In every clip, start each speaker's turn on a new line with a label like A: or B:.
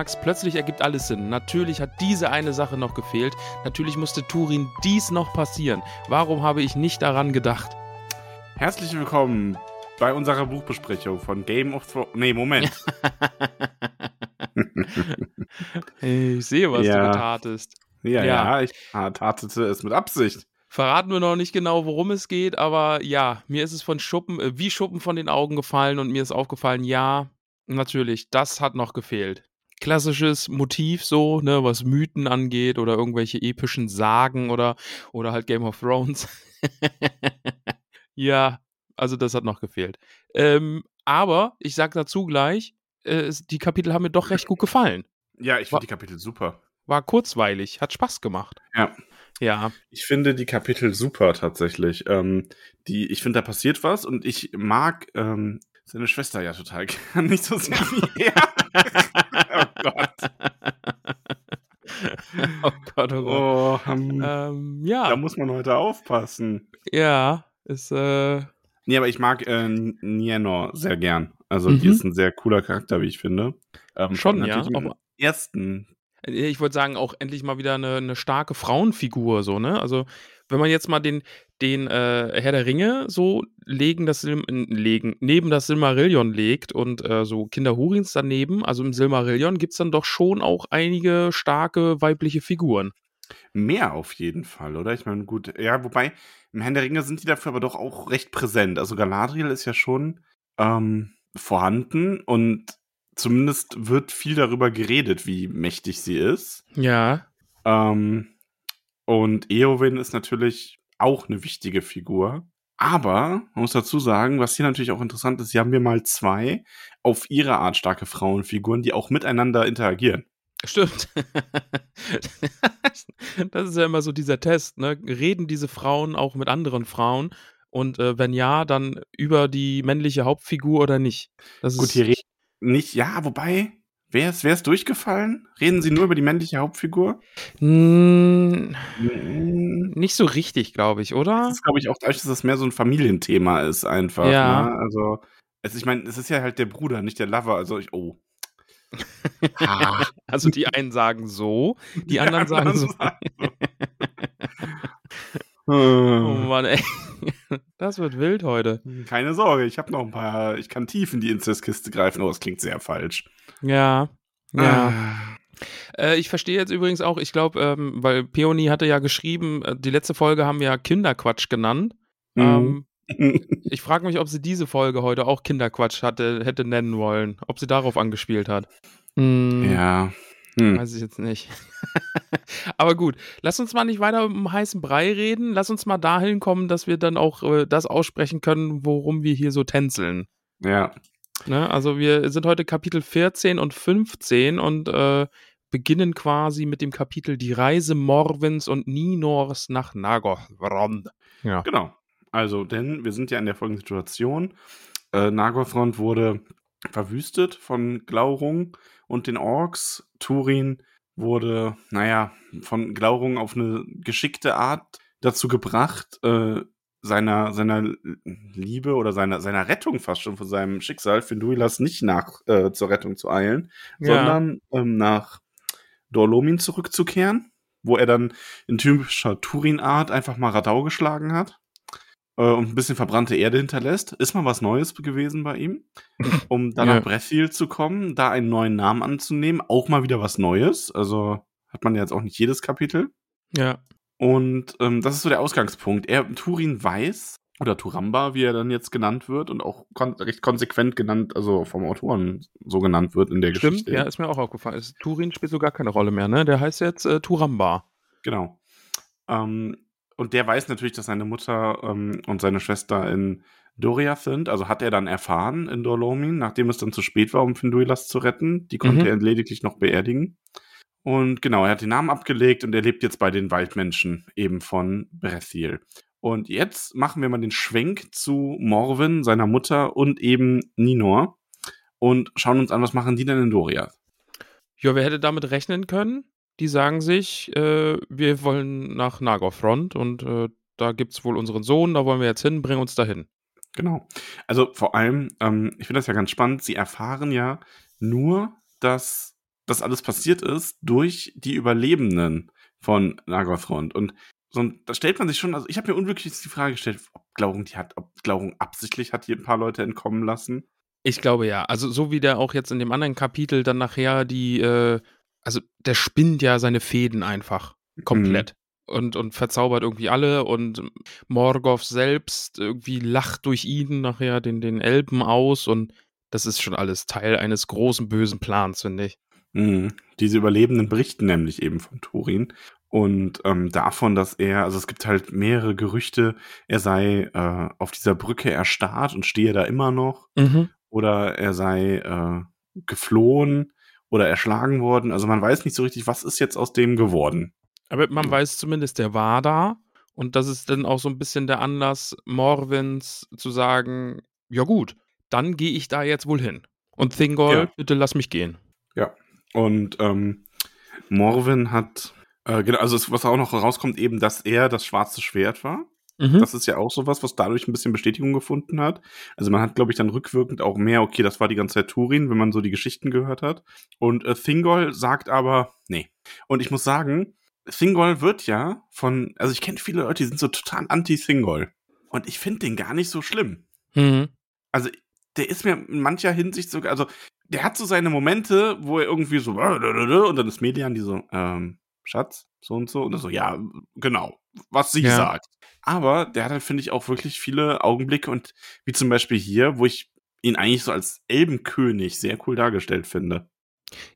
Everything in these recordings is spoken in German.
A: Du magst, plötzlich ergibt alles Sinn. Natürlich hat diese eine Sache noch gefehlt. Natürlich musste Turin dies noch passieren. Warum habe ich nicht daran gedacht?
B: Herzlich willkommen bei unserer Buchbesprechung von Game of Thrones. Nee, Moment.
A: Ich sehe, was
B: Ja.
A: du getatest.
B: ja,
A: Ja.
B: ja, ich tatete es mit Absicht.
A: Verraten wir noch nicht genau, worum es geht, aber ja, mir ist es von Schuppen, äh, wie Schuppen von den Augen gefallen und mir ist aufgefallen, ja, natürlich, das hat noch gefehlt. Klassisches Motiv so, ne, was Mythen angeht oder irgendwelche epischen Sagen oder, oder halt Game of Thrones. ja, also das hat noch gefehlt. Ähm, aber ich sag dazu gleich, äh, die Kapitel haben mir doch recht gut gefallen.
B: Ja, ich finde die Kapitel super.
A: War kurzweilig, hat Spaß gemacht.
B: Ja.
A: Ja,
B: Ich finde die Kapitel super tatsächlich. Ähm, die, ich finde, da passiert was und ich mag ähm, seine Schwester ja total gern. Nicht so sehr wie er. oh Gott.
A: oh Gott, oh Gott.
B: Oh, ähm,
A: Ähm,
B: da
A: ja,
B: muss man heute aufpassen.
A: ja, ist, äh,
B: Nee, aber ich mag äh, Nienor sehr gern. Also,
A: Mhm.
B: die ist ein sehr cooler Charakter, wie ich finde. Ähm,
A: Schon,
B: natürlich
A: ja, aber-
B: ersten.
A: ich würde sagen, auch endlich mal wieder eine, eine starke Frauenfigur, so, ne? Also, wenn man jetzt mal den, den äh, Herr der Ringe so legen, das Sil legen, neben das Silmarillion legt und äh, so Kinder Hurins daneben, also im Silmarillion gibt es dann doch schon auch einige starke weibliche Figuren.
B: Mehr auf jeden Fall, oder? Ich meine, gut, ja, wobei, im Herrn der Ringe sind die dafür aber doch auch recht präsent. Also Galadriel ist ja schon ähm, vorhanden und zumindest wird viel darüber geredet, wie mächtig sie ist.
A: Ja,
B: Ähm, und Eowyn ist natürlich auch eine wichtige Figur. Aber, man muss dazu sagen, was hier natürlich auch interessant ist, hier haben wir mal zwei auf ihre Art starke Frauenfiguren, die auch miteinander interagieren.
A: Stimmt. das ist ja immer so dieser Test, ne? Reden diese Frauen auch mit anderen Frauen? Und äh, wenn ja, dann über die männliche Hauptfigur oder nicht? Das
B: Gut, hier reden nicht, ja, wobei, wer ist, wer ist durchgefallen? Reden sie nur über die männliche Hauptfigur?
A: Mm, nicht so richtig, glaube ich, oder?
B: Das ist, glaube ich, auch dadurch, dass das mehr so ein Familienthema ist, einfach.
A: Ja.
B: Ne? Also, es, ich meine, es ist ja halt der Bruder, nicht der Lover. Also, ich, oh. Ah.
A: Also die einen sagen so, die anderen sagen so. Oh
B: so.
A: Mann, ey. Das wird wild heute.
B: Keine Sorge, ich habe noch ein paar. Ich kann tief in die Inzestkiste greifen. Oh, das klingt sehr falsch.
A: Ja. Ja.
B: Ah.
A: Äh, ich verstehe jetzt übrigens auch, ich glaube, ähm, weil Peony hatte ja geschrieben, äh, die letzte Folge haben wir ja Kinderquatsch genannt.
B: Mhm.
A: Ähm, ich frage mich, ob sie diese Folge heute auch Kinderquatsch hatte, hätte nennen wollen. Ob sie darauf angespielt hat. Hm,
B: ja. Hm.
A: Weiß ich jetzt nicht. Aber gut, lass uns mal nicht weiter um heißen Brei reden. Lass uns mal dahin kommen, dass wir dann auch äh, das aussprechen können, worum wir hier so tänzeln.
B: Ja.
A: Ne? Also wir sind heute Kapitel 14 und 15 und äh, beginnen quasi mit dem Kapitel Die Reise Morwins und Ninors nach Nagothrond. Ja.
B: Genau. Also, denn wir sind ja in der folgenden Situation. Äh, Nagothrond wurde verwüstet von Glaurung und den Orks. Turin wurde, naja, von Glaurung auf eine geschickte Art dazu gebracht, äh, seiner, seiner Liebe oder seiner, seiner Rettung fast schon von seinem Schicksal, Finduilas nicht nach äh, zur Rettung zu eilen, sondern ähm, nach Dorlomin zurückzukehren, wo er dann in typischer Turin-Art einfach mal Radau geschlagen hat und ein bisschen verbrannte Erde hinterlässt. Ist mal was Neues gewesen bei ihm, um dann
A: Ja.
B: nach Breathfield zu kommen, da einen neuen Namen anzunehmen, auch mal wieder was Neues. Also hat man ja jetzt auch nicht jedes Kapitel.
A: ja.
B: Und ähm, das ist so der Ausgangspunkt. Er, Turin weiß, oder Turamba, wie er dann jetzt genannt wird und auch kon recht konsequent genannt, also vom Autoren so genannt wird in der
A: Stimmt,
B: Geschichte.
A: ja, ist mir auch aufgefallen. Ist, Turin spielt so gar keine Rolle mehr, ne? Der heißt jetzt äh, Turamba.
B: Genau. Ähm, und der weiß natürlich, dass seine Mutter ähm, und seine Schwester in Doriath sind. Also hat er dann erfahren in Dolomin, nachdem es dann zu spät war, um Finduilas zu retten. Die konnte
A: Mhm.
B: er lediglich noch beerdigen. Und genau, er hat den Namen abgelegt und er lebt jetzt bei den Waldmenschen eben von Brethil. Und jetzt machen wir mal den Schwenk zu Morwen, seiner Mutter und eben Ninor und schauen uns an, was machen die denn in Doriath?
A: Ja, wer hätte damit rechnen können? Die sagen sich, äh, wir wollen nach Nagorfront und äh, da gibt's wohl unseren Sohn, da wollen wir jetzt hin, bring uns dahin.
B: Genau. Also vor allem, ähm, ich finde das ja ganz spannend, sie erfahren ja nur, dass das alles passiert ist durch die Überlebenden von Nagorthrond. Und so, da stellt man sich schon, also ich habe mir unwirklich die Frage gestellt, ob Glaurung die hat, ob Glaurung absichtlich hat hier ein paar Leute entkommen lassen.
A: Ich glaube ja. Also so wie der auch jetzt in dem anderen Kapitel dann nachher die, äh, also der spinnt ja seine Fäden einfach komplett. Und, und verzaubert irgendwie alle und Morgoth selbst irgendwie lacht durch ihn nachher den, den Elben aus und das ist schon alles Teil eines großen bösen Plans, finde ich.
B: Mhm. Diese Überlebenden berichten nämlich eben von Turin und ähm, davon, dass er, also es gibt halt mehrere Gerüchte, er sei äh, auf dieser Brücke erstarrt und stehe da immer noch oder er sei äh, geflohen oder erschlagen worden. Also man weiß nicht so richtig, was ist jetzt aus dem geworden.
A: Aber man weiß zumindest, der war da. Und das ist dann auch so ein bisschen der Anlass, Morwins zu sagen, ja gut, dann gehe ich da jetzt wohl hin. Und Thingol,
B: Ja.
A: bitte lass mich gehen.
B: Und ähm, Morwen hat, äh, genau, also es, was auch noch rauskommt, eben, dass er das schwarze Schwert war.
A: Mhm.
B: Das ist ja auch sowas, was dadurch ein bisschen Bestätigung gefunden hat. Also man hat, glaube ich, dann rückwirkend auch mehr, okay, das war die ganze Zeit Turin, wenn man so die Geschichten gehört hat. Und äh, Thingol sagt aber, nee. Und ich muss sagen, Thingol wird ja von, also ich kenne viele Leute, die sind so total anti-Thingol. Und ich finde den gar nicht so schlimm.
A: Mhm.
B: Also der ist mir in mancher Hinsicht sogar, also der hat so seine Momente, wo er irgendwie so und dann ist Melian die so, ähm, Schatz, so und so und dann so, ja, genau, was sie
A: Ja.
B: sagt. Aber der hat halt, finde ich, auch wirklich viele Augenblicke und wie zum Beispiel hier, wo ich ihn eigentlich so als Elbenkönig sehr cool dargestellt finde.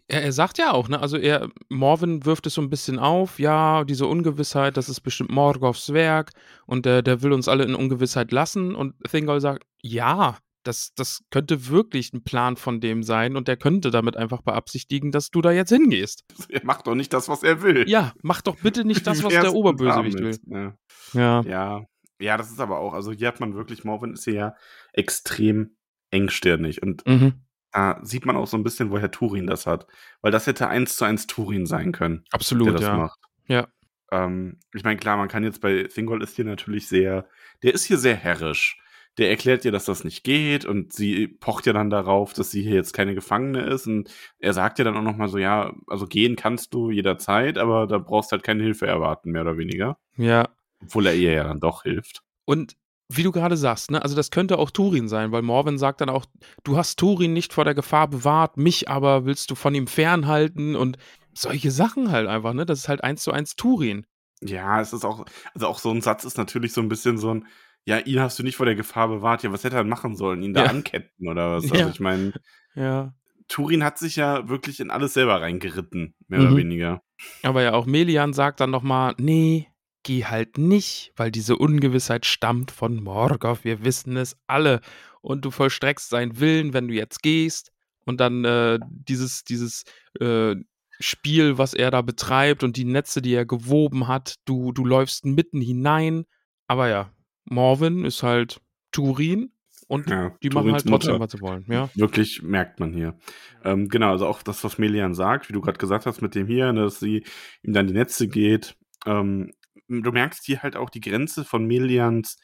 A: Er, er sagt ja auch, ne, also er, Morwen wirft es so ein bisschen auf, ja, diese Ungewissheit, das ist bestimmt Morgoths Werk und der, der will uns alle in Ungewissheit lassen und Thingol sagt, ja, das, das könnte wirklich ein Plan von dem sein und der könnte damit einfach beabsichtigen, dass du da jetzt hingehst.
B: Er macht doch nicht das, was er will.
A: Ja, mach doch bitte nicht das, was der Oberbösewicht will.
B: damit? Ja.
A: Ja.
B: Ja, das ist aber auch, also hier hat man wirklich, Morwen ist hier ja extrem engstirnig und
A: Mhm.
B: da sieht man auch so ein bisschen, woher Turin das hat. Weil das hätte eins zu eins Turin sein können, der
A: Absolut,
B: das
A: ja.
B: macht.
A: Ja.
B: Ähm, ich meine, klar, man kann jetzt bei Thingol ist hier natürlich sehr, der ist hier sehr herrisch. Der erklärt ihr, dass das nicht geht und sie pocht ja dann darauf, dass sie hier jetzt keine Gefangene ist und er sagt ja dann auch nochmal so, ja, also gehen kannst du jederzeit, aber da brauchst halt keine Hilfe erwarten, mehr oder weniger.
A: Ja.
B: Obwohl er ihr ja dann doch hilft.
A: Und wie du gerade sagst, ne, also das könnte auch Turin sein, weil Morwen sagt dann auch, du hast Turin nicht vor der Gefahr bewahrt, mich aber willst du von ihm fernhalten und solche Sachen halt einfach, ne? Das ist halt eins zu eins Turin.
B: Ja, es ist auch, also auch so ein Satz ist natürlich so ein bisschen so ein, ja, ihn hast du nicht vor der Gefahr bewahrt. Ja, was hätte er machen sollen? Ihn da
A: Ja.
B: anketten oder was?
A: Ja.
B: Also ich meine,
A: Ja.
B: Turin hat sich ja wirklich in alles selber reingeritten, mehr
A: Mhm.
B: oder weniger.
A: Aber ja, auch Melian sagt dann nochmal, nee, geh halt nicht, weil diese Ungewissheit stammt von Morgoth, wir wissen es alle. Und du vollstreckst seinen Willen, wenn du jetzt gehst. Und dann äh, dieses, dieses äh, Spiel, was er da betreibt und die Netze, die er gewoben hat, du, du läufst mitten hinein. Aber ja, Morwen ist halt Turin und
B: Ja,
A: die machen
B: Turins
A: halt trotzdem,
B: Mutter.
A: was sie wollen. Ja.
B: Wirklich merkt man hier. Ähm, genau, also auch das, was Melian sagt, wie du gerade gesagt hast mit dem hier, ne, dass sie ihm dann die Netze geht. Ähm, du merkst hier halt auch die Grenze von Melians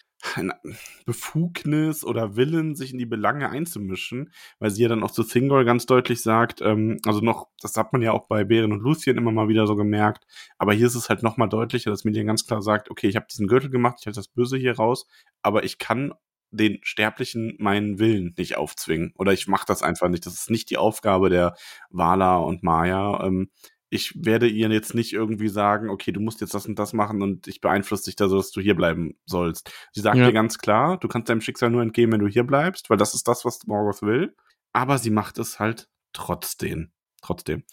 B: Befugnis oder Willen, sich in die Belange einzumischen, weil sie ja dann auch zu Thingol ganz deutlich sagt, ähm, also noch, das hat man ja auch bei Bären und Lucien immer mal wieder so gemerkt, aber hier ist es halt noch mal deutlicher, dass Melian ganz klar sagt, okay, ich habe diesen Gürtel gemacht, ich halte das Böse hier raus, aber ich kann den Sterblichen meinen Willen nicht aufzwingen oder ich mache das einfach nicht. Das ist nicht die Aufgabe der Wala und Maya. Ähm, ich werde ihr jetzt nicht irgendwie sagen, okay, du musst jetzt das und das machen und ich beeinflusse dich da so, dass du hier bleiben sollst. Sie sagt
A: Ja.
B: dir ganz klar, du kannst deinem Schicksal nur entgehen, wenn du hier bleibst, weil das ist das, was Morgoth will. Aber sie macht es halt trotzdem. Trotzdem.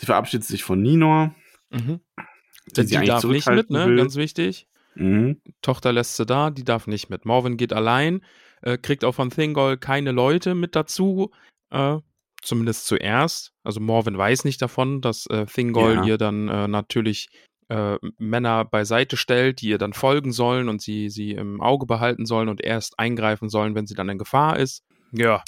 B: Sie verabschiedet sich von Ninor.
A: Mhm.
B: die
A: Die,
B: sie eigentlich
A: darf nicht mit, ne?
B: will.
A: Ganz wichtig.
B: Mhm.
A: Tochter lässt sie da, die darf nicht mit. Morven geht allein, äh, kriegt auch von Thingol keine Leute mit dazu, äh, zumindest zuerst. Also Morven weiß nicht davon, dass äh, Thingol
B: Ja.
A: ihr dann äh, natürlich äh, Männer beiseite stellt, die ihr dann folgen sollen und sie, sie im Auge behalten sollen und erst eingreifen sollen, wenn sie dann in Gefahr ist. Ja.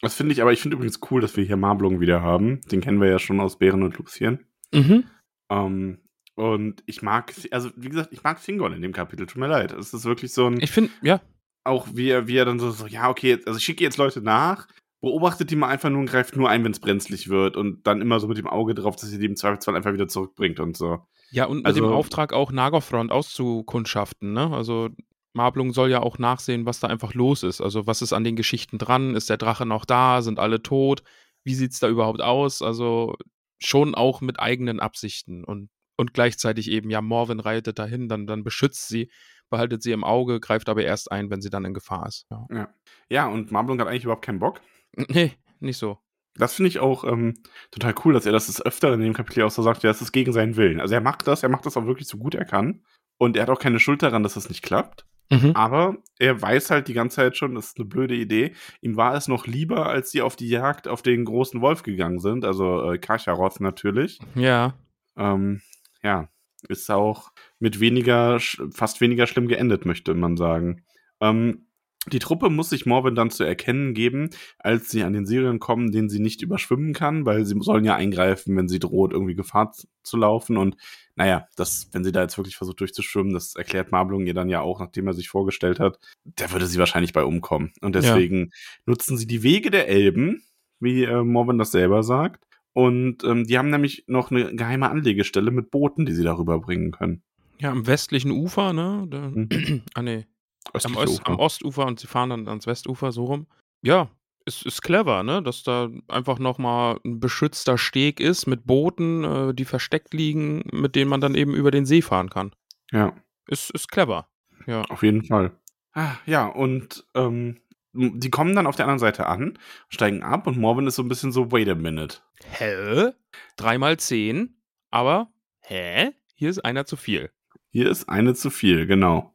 B: Das finde ich, aber ich finde übrigens cool, dass wir hier Marblung wieder haben. Den kennen wir ja schon aus Bären und Lucien.
A: Mhm.
B: Ähm, und ich mag, also wie gesagt, ich mag Thingol in dem Kapitel. Tut mir leid. Es ist wirklich so ein,
A: Ich finde, ja,
B: auch wie er, wie er dann so, so ja, okay, also ich schicke jetzt Leute nach, beobachtet die mal einfach nur und greift nur ein, wenn es brenzlig wird und dann immer so mit dem Auge drauf, dass ihr die im Zweifelsfall einfach wieder zurückbringt und so.
A: Ja, und mit
B: Also-
A: dem Auftrag auch Nagothrond auszukundschaften, ne? Also Marblung soll ja auch nachsehen, was da einfach los ist. Also was ist an den Geschichten dran? Ist der Drache noch da? Sind alle tot? Wie sieht's da überhaupt aus? Also schon auch mit eigenen Absichten und, und gleichzeitig eben, ja, Morven reitet dahin, dann, dann beschützt sie, behaltet sie im Auge, greift aber erst ein, wenn sie dann in Gefahr ist. Ja.
B: Ja, und Marblung hat eigentlich überhaupt keinen Bock.
A: Nee, nicht so.
B: Das finde ich auch ähm, total cool, dass er das des Öfteren in dem Kapitel auch so sagt, ja, das ist gegen seinen Willen. Also er macht das, er macht das auch wirklich so gut er kann. Und er hat auch keine Schuld daran, dass das nicht klappt.
A: Mhm.
B: Aber er weiß halt die ganze Zeit schon, das ist eine blöde Idee. Ihm war es noch lieber, als sie auf die Jagd auf den großen Wolf gegangen sind, also äh, Karcharoth natürlich.
A: Ja.
B: Ähm, ja, ist auch mit weniger, fast weniger schlimm geendet, möchte man sagen. Ähm, die Truppe muss sich Morven dann zu erkennen geben, als sie an den Syrien kommen, den sie nicht überschwimmen kann, weil sie sollen ja eingreifen, wenn sie droht, irgendwie Gefahr zu laufen. Und naja, das, wenn sie da jetzt wirklich versucht durchzuschwimmen, das erklärt Marblung ihr dann ja auch, nachdem er sich vorgestellt hat, der würde sie wahrscheinlich bei umkommen. Und deswegen nutzen sie die Wege der Elben, wie äh, Morven das selber sagt. Und ähm, die haben nämlich noch eine geheime Anlegestelle mit Booten, die sie darüber bringen können.
A: Ja, am westlichen Ufer, ne? Da,
B: Mhm.
A: ah, nee. Am, Ost, am Ostufer und sie fahren dann ans Westufer so rum. Ja, ist, ist clever, ne? Dass da einfach nochmal ein beschützter Steg ist mit Booten, äh, die versteckt liegen, mit denen man dann eben über den See fahren kann.
B: Ja,
A: Ist, ist clever. Ja.
B: auf jeden Fall. Ah, ja, und ähm, die kommen dann auf der anderen Seite an, steigen ab und Morven ist so ein bisschen so, wait a minute.
A: Hä? Dreimal zehn, aber hä? Hier ist einer zu viel.
B: Hier ist eine zu viel, genau.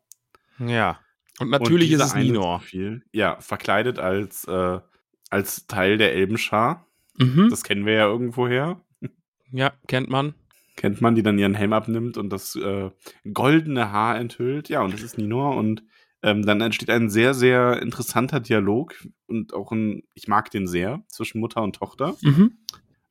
A: Ja. Und
B: Und
A: natürlich ist
B: diese
A: es Ninor.
B: Viel, ja, verkleidet als, äh, als Teil der Elbenschar.
A: Mhm.
B: Das kennen wir ja irgendwoher.
A: Ja, kennt man.
B: kennt man, die dann ihren Helm abnimmt und das äh, goldene Haar enthüllt. Ja, und das ist Ninor und ähm, dann entsteht ein sehr, sehr interessanter Dialog und auch ein, ich mag den sehr, zwischen Mutter und Tochter.
A: Mhm.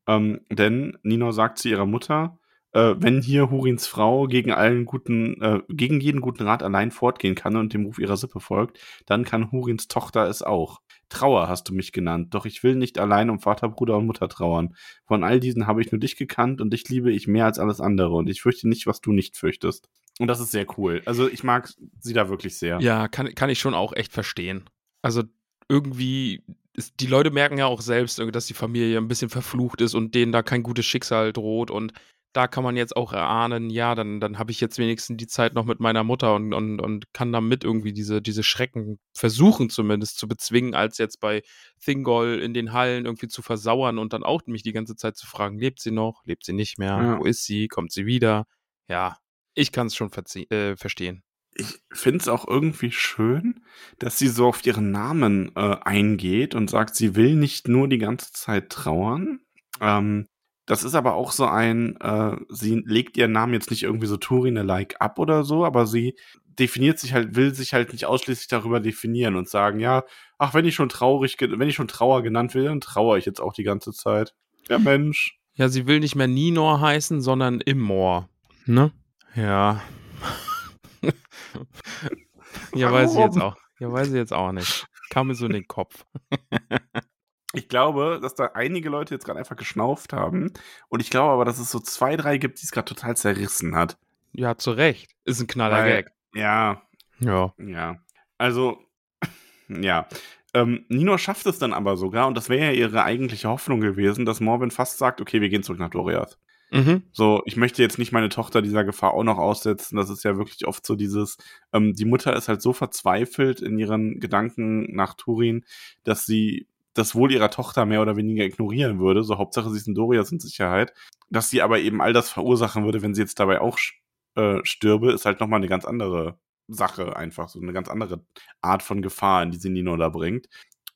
B: Ähm, denn Ninor sagt zu ihrer Mutter, äh, wenn hier Hurins Frau gegen allen guten, äh, gegen jeden guten Rat allein fortgehen kann und dem Ruf ihrer Sippe folgt, dann kann Hurins Tochter es auch. Trauer hast du mich genannt, doch ich will nicht allein um Vater, Bruder und Mutter trauern. Von all diesen habe ich nur dich gekannt und dich liebe ich mehr als alles andere und ich fürchte nicht, was du nicht fürchtest. Und das ist sehr cool. Also ich mag sie da wirklich sehr.
A: Ja, kann, kann ich schon auch echt verstehen. Also irgendwie, ist, die Leute merken ja auch selbst, irgendwie, dass die Familie ein bisschen verflucht ist und denen da kein gutes Schicksal droht. Und da kann man jetzt auch erahnen, ja, dann, dann habe ich jetzt wenigstens die Zeit noch mit meiner Mutter und, und, und kann damit irgendwie diese, diese Schrecken versuchen zumindest zu bezwingen, als jetzt bei Thingol in den Hallen irgendwie zu versauern und dann auch mich die ganze Zeit zu fragen, lebt sie noch, lebt sie nicht mehr,
B: Ja.
A: wo ist sie, kommt sie wieder? Ja, ich kann es schon äh, verstehen.
B: ich finde es auch irgendwie schön, dass sie so auf ihren Namen äh, eingeht und sagt, sie will nicht nur die ganze Zeit trauern. Ähm, das ist aber auch so ein, äh, sie legt ihren Namen jetzt nicht irgendwie so Turine-like ab oder so, aber sie definiert sich halt, will sich halt nicht ausschließlich darüber definieren und sagen, ja, ach, wenn ich schon traurig, wenn ich schon Trauer genannt will, dann trauere ich jetzt auch die ganze Zeit. Ja, Mensch.
A: Ja, sie will nicht mehr Ninor heißen, sondern Immor. Ne? Ja. ja, weiß ich jetzt
B: Warum?
A: auch. Ja, weiß ich jetzt auch nicht. Kam mir so in den Kopf.
B: Ich glaube, dass da einige Leute jetzt gerade einfach geschnauft haben. Und ich glaube aber, dass es so zwei, drei gibt, die es gerade total zerrissen hat.
A: Ja, zu Recht. Ist ein knaller
B: Weil-
A: Gag.
B: Ja,
A: Ja.
B: ja. Also, ja. Ähm, Nino schafft es dann aber sogar, und das wäre ja ihre eigentliche Hoffnung gewesen, dass Morven fast sagt, okay, wir gehen zurück nach Doriath.
A: Mhm.
B: So, ich möchte jetzt nicht meine Tochter dieser Gefahr auch noch aussetzen. Das ist ja wirklich oft so dieses, ähm, die Mutter ist halt so verzweifelt in ihren Gedanken nach Turin, dass sie das Wohl ihrer Tochter mehr oder weniger ignorieren würde. So, Hauptsache sie ist in Dorias in Sicherheit. Dass sie aber eben all das verursachen würde, wenn sie jetzt dabei auch äh, stürbe, ist halt nochmal eine ganz andere Sache einfach. So eine ganz andere Art von Gefahr, in die sie Nino da bringt.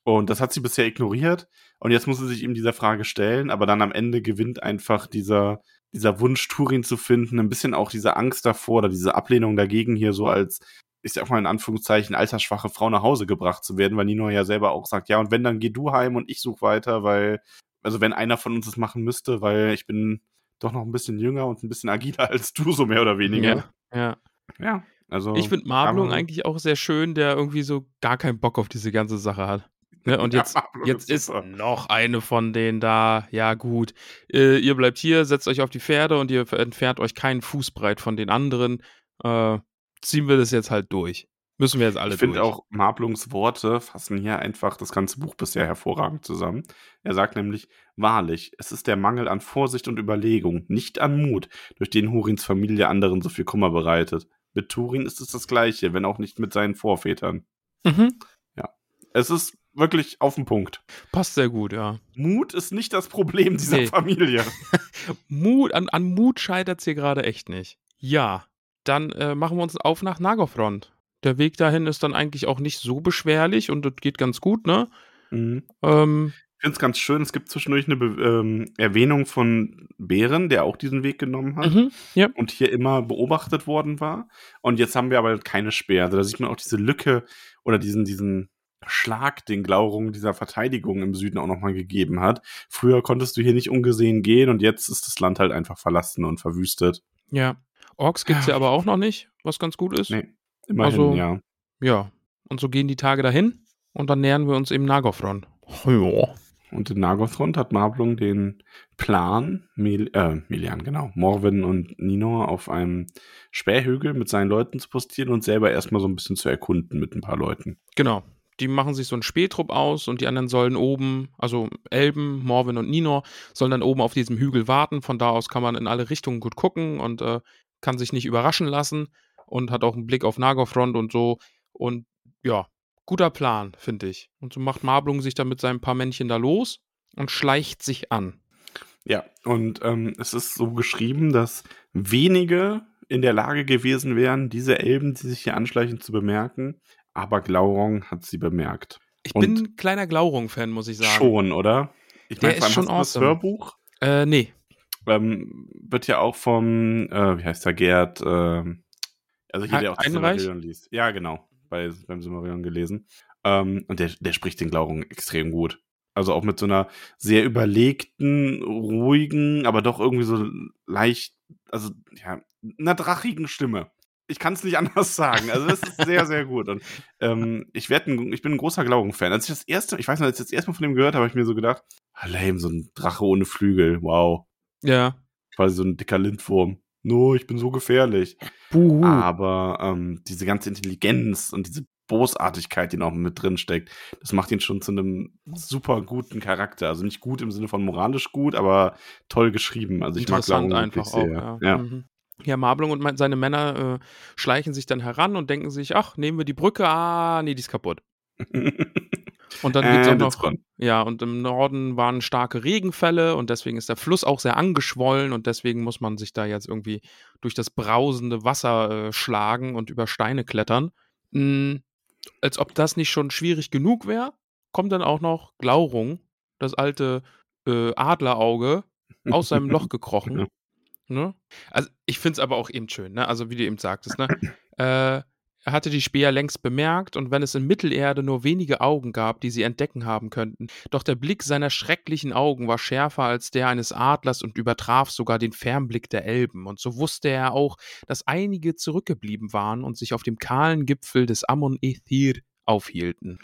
B: Und das hat sie bisher ignoriert. Und jetzt muss sie sich eben dieser Frage stellen, aber dann am Ende gewinnt einfach dieser, dieser Wunsch, Turin zu finden, ein bisschen auch diese Angst davor oder diese Ablehnung dagegen, hier so als, ich sag mal in Anführungszeichen, altersschwache Frau nach Hause gebracht zu werden, weil Nino ja selber auch sagt, ja, und wenn, dann geh du heim und ich such weiter, weil, also wenn einer von uns es machen müsste, weil ich bin doch noch ein bisschen jünger und ein bisschen agiler als du, so mehr oder weniger.
A: Ja. ja.
B: Ja, also.
A: Ich finde Marblung eigentlich auch sehr schön, der irgendwie so gar keinen Bock auf diese ganze Sache hat. Ne? Und
B: Ja,
A: jetzt,
B: Marblung
A: jetzt
B: ist
A: ist
B: super.
A: noch eine von denen da. Ja, gut. Äh, ihr bleibt hier, setzt euch auf die Pferde und ihr entfernt euch keinen Fußbreit von den anderen. Äh, ziehen wir das jetzt halt durch. Müssen wir jetzt alle
B: Ich finde
A: durch.
B: auch, Marblungs Worte fassen hier einfach das ganze Buch bisher hervorragend zusammen. Er sagt nämlich, wahrlich, es ist der Mangel an Vorsicht und Überlegung, nicht an Mut, durch den Hurins Familie anderen so viel Kummer bereitet. Mit Turin ist es das Gleiche, wenn auch nicht mit seinen Vorvätern.
A: Mhm.
B: Es ist wirklich auf den Punkt.
A: Passt sehr gut, ja.
B: Mut ist nicht das Problem dieser
A: Nee.
B: Familie.
A: Mut, an, an Mut scheitert es hier gerade echt nicht. Ja, dann äh, machen wir uns auf nach Nagofront. Der Weg dahin ist dann eigentlich auch nicht so beschwerlich und das geht ganz gut, ne?
B: Mhm.
A: Ähm,
B: Ich finde es ganz schön, es gibt zwischendurch eine Be ähm, Erwähnung von Bären, der auch diesen Weg genommen hat.
A: mhm, ja.
B: und hier immer beobachtet worden war. Und jetzt haben wir aber keine Speer. Also da sieht man auch diese Lücke oder diesen, diesen Schlag, den Glaurung dieser Verteidigung im Süden auch nochmal gegeben hat. Früher konntest du hier nicht ungesehen gehen und jetzt ist das Land halt einfach verlassen und verwüstet.
A: Ja. Orks gibt's ja aber auch noch nicht, was ganz gut ist.
B: Nee, immerhin,
A: Also-
B: ja.
A: Ja. Und so gehen die Tage dahin und dann nähern wir uns eben Nagofron. Ja.
B: Und in Nagothrond hat Marblung den Plan, Mel äh, Melian, genau, Morwen und Nino auf einem Sperrhügel mit seinen Leuten zu postieren und selber erstmal so ein bisschen zu erkunden mit ein paar Leuten.
A: Genau. Die machen sich so einen Spähtrupp aus und die anderen sollen oben, also Elben, Morwen und Ninor, sollen dann oben auf diesem Hügel warten. Von da aus kann man in alle Richtungen gut gucken und äh, kann sich nicht überraschen lassen und hat auch einen Blick auf Nagorfront und so. Und ja, guter Plan, finde ich. Und so macht Marblung sich dann mit seinen paar Männchen da los und schleicht sich an.
B: Ja, und ähm, es ist so geschrieben, dass wenige in der Lage gewesen wären, diese Elben, die sich hier anschleichen, zu bemerken. Aber Glaurung hat sie bemerkt.
A: Ich
B: Und-
A: bin ein kleiner Glaurung-Fan, muss ich sagen.
B: Schon, oder? Ich
A: Der
B: meine,
A: ist schon
B: das
A: awesome.
B: Hörbuch
A: Äh, nee.
B: Ähm, wird ja auch vom, äh, wie heißt der, Gerd, ähm, also hier,
A: Ha-
B: der auch? Silmarillion liest. Ja, genau, bei, beim Silmarillion gelesen. Ähm, und der, der spricht den Glaurung extrem gut. Also auch mit so einer sehr überlegten, ruhigen, aber doch irgendwie so leicht, also ja, einer drachigen Stimme. Ich kann es nicht anders sagen. Also das ist sehr, sehr gut. Und ähm, ich, werd ein, ich bin ein großer Glaurung-Fan. Als ich das erste, ich weiß noch, als ich das erste Mal von dem gehört habe, habe ich mir so gedacht, ah, lame, so ein Drache ohne Flügel, wow.
A: Ja.
B: Quasi so ein dicker Lindwurm. No, ich bin so gefährlich.
A: Buhu.
B: Aber ähm, diese ganze Intelligenz und diese Bosartigkeit, die noch mit drin steckt, das macht ihn schon zu einem super guten Charakter. Also nicht gut im Sinne von moralisch gut, aber toll geschrieben. Also ich mag
A: Interessant
B: Glaurung
A: einfach auch.
B: sehr.
A: Ja,
B: Ja.
A: Mhm. ja Marblung und seine Männer äh, schleichen sich dann heran und denken sich, ach, nehmen wir die Brücke, ah, nee, die ist kaputt. Und dann geht's auch
B: it's
A: noch, ja, und im Norden waren starke Regenfälle und deswegen ist der Fluss auch sehr angeschwollen und deswegen muss man sich da jetzt irgendwie durch das brausende Wasser äh, schlagen und über Steine klettern. Mm, als ob das nicht schon schwierig genug wäre, kommt dann auch noch Glaurung, das alte äh, Adlerauge, aus seinem Loch gekrochen. Ne? Also ich finde es aber auch eben schön, ne? Also wie du eben sagtest, ne? äh, hatte die Speer längst bemerkt, und wenn es in Mittelerde nur wenige Augen gab, die sie entdecken haben könnten, doch der Blick seiner schrecklichen Augen war schärfer als der eines Adlers und übertraf sogar den Fernblick der Elben, und so wusste er auch, dass einige zurückgeblieben waren und sich auf dem kahlen Gipfel des Ammon Ethir aufhielten.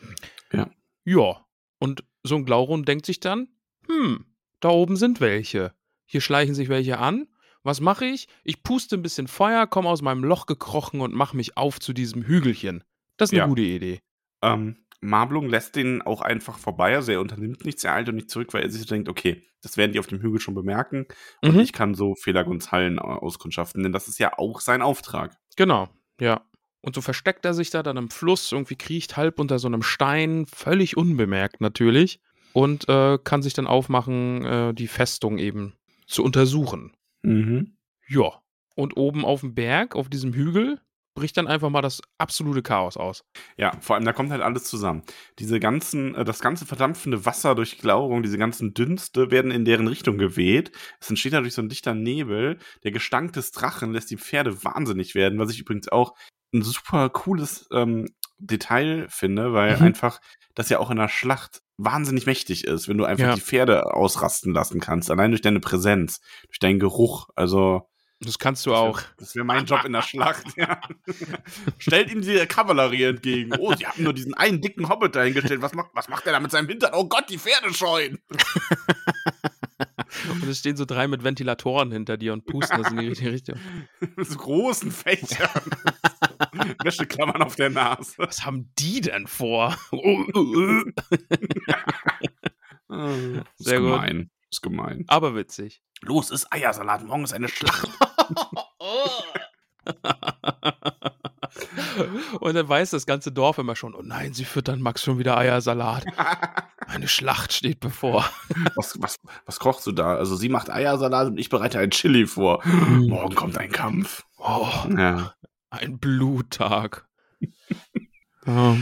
B: Ja.
A: Ja, und so ein Glaurung denkt sich dann, hm, da oben sind welche. Hier schleichen sich welche an. Was mache ich? Ich puste ein bisschen Feuer, komme aus meinem Loch gekrochen und mache mich auf zu diesem Hügelchen. Das ist eine
B: Ja.
A: gute Idee.
B: Ähm, Marblung lässt den auch einfach vorbei. Also er unternimmt nichts, er eilt und nicht zurück, weil er sich denkt, okay, das werden die auf dem Hügel schon bemerken. Und
A: Mhm.
B: ich kann so Fehlerguns Hallen äh, auskundschaften, denn das ist ja auch sein Auftrag.
A: Genau, ja. Und so versteckt er sich da dann im Fluss, irgendwie kriecht halb unter so einem Stein, völlig unbemerkt natürlich, und äh, kann sich dann aufmachen, äh, die Festung eben zu untersuchen.
B: Mhm.
A: Ja. Und oben auf dem Berg, auf diesem Hügel, bricht dann einfach mal das absolute Chaos aus.
B: Ja, vor allem, da kommt halt alles zusammen. Diese ganzen, äh, das ganze verdampfende Wasser durch Glauerung, diese ganzen Dünste werden in deren Richtung geweht. Es entsteht dadurch so ein dichter Nebel. Der Gestank des Drachen lässt die Pferde wahnsinnig werden, was ich übrigens auch ein super cooles ähm, Detail finde, weil
A: Mhm.
B: einfach das ja auch in der Schlacht wahnsinnig mächtig ist, wenn du einfach
A: Ja.
B: die Pferde ausrasten lassen kannst, allein durch deine Präsenz, durch deinen Geruch. Also
A: Das kannst du
B: das wär-
A: auch.
B: Das wäre mein Job in der Schlacht. Ja. Stellt ihm die Kavallerie entgegen. Oh, sie haben nur diesen einen dicken Hobbit dahingestellt. Was macht, was macht er da mit seinem Hintern? Oh Gott, die Pferde scheuen.
A: Und es stehen so drei mit Ventilatoren hinter dir und pusten das in die richtige Richtung.
B: Mit so großen Fächern. Wäscheklammern auf der Nase.
A: Was haben die denn vor?
B: Ist
A: Sehr gut.
B: gemein. Das ist gemein.
A: Aber witzig.
B: Los, ist Eiersalat. Morgen ist eine Schlacht.
A: Und dann weiß das ganze Dorf immer schon, oh nein, sie füttern Max schon wieder Eiersalat. Eine Schlacht steht bevor.
B: Was, was, was kochst du da? Also, sie macht Eiersalat und ich bereite ein Chili vor. Morgen kommt ein Kampf.
A: Oh,
B: Ja.
A: Ein Bluttag. Ja.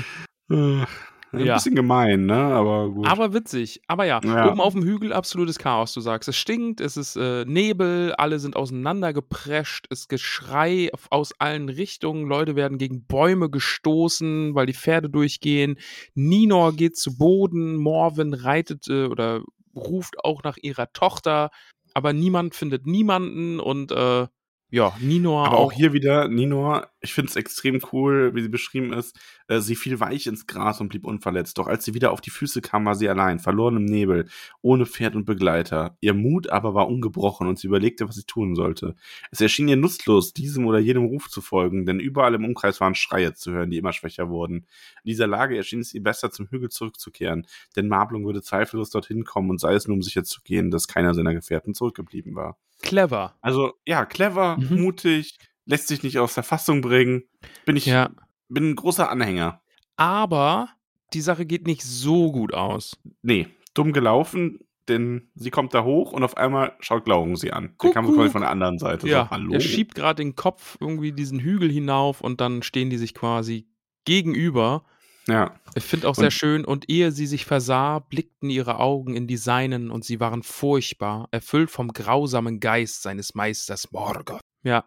B: Ein
A: Ja.
B: bisschen gemein, ne? Aber gut.
A: Aber witzig. Aber ja,
B: Ja.
A: oben auf dem Hügel absolutes Chaos, du sagst. Es stinkt, es ist äh, Nebel, alle sind auseinandergeprescht, es ist Geschrei aus allen Richtungen, Leute werden gegen Bäume gestoßen, weil die Pferde durchgehen. Ninor geht zu Boden, Morwen reitet äh, oder ruft auch nach ihrer Tochter, aber niemand findet niemanden und äh, ja, Ninor
B: Aber auch hier wieder, Ninor, ich finde es extrem cool, wie sie beschrieben ist. Äh, sie fiel weich ins Gras und blieb unverletzt. Doch als sie wieder auf die Füße kam, war sie allein, verloren im Nebel, ohne Pferd und Begleiter. Ihr Mut aber war ungebrochen und sie überlegte, was sie tun sollte. Es erschien ihr nutzlos, diesem oder jenem Ruf zu folgen, denn überall im Umkreis waren Schreie zu hören, die immer schwächer wurden. In dieser Lage erschien es ihr besser, zum Hügel zurückzukehren, denn Marblung würde zweifellos dorthin kommen und sei es nur, um sicher zu gehen, dass keiner seiner Gefährten zurückgeblieben war.
A: clever.
B: Also ja, clever,
A: Mhm.
B: mutig, lässt sich nicht aus der Fassung bringen. Bin ich,
A: Ja.
B: bin ein großer Anhänger.
A: Aber die Sache geht nicht so gut aus.
B: Nee, dumm gelaufen, denn sie kommt da hoch und auf einmal schaut Glauben sie an. Der kam
A: Kuckuck.
B: quasi von der anderen Seite.
A: Ja,
B: so, hallo.
A: er schiebt gerade den Kopf irgendwie diesen Hügel hinauf und dann stehen die sich quasi gegenüber.
B: Ja,
A: Ich finde auch sehr
B: Und-
A: schön, und ehe sie sich versah, blickten ihre Augen in die seinen und sie waren furchtbar, erfüllt vom grausamen Geist seines Meisters Morgoth. Ja.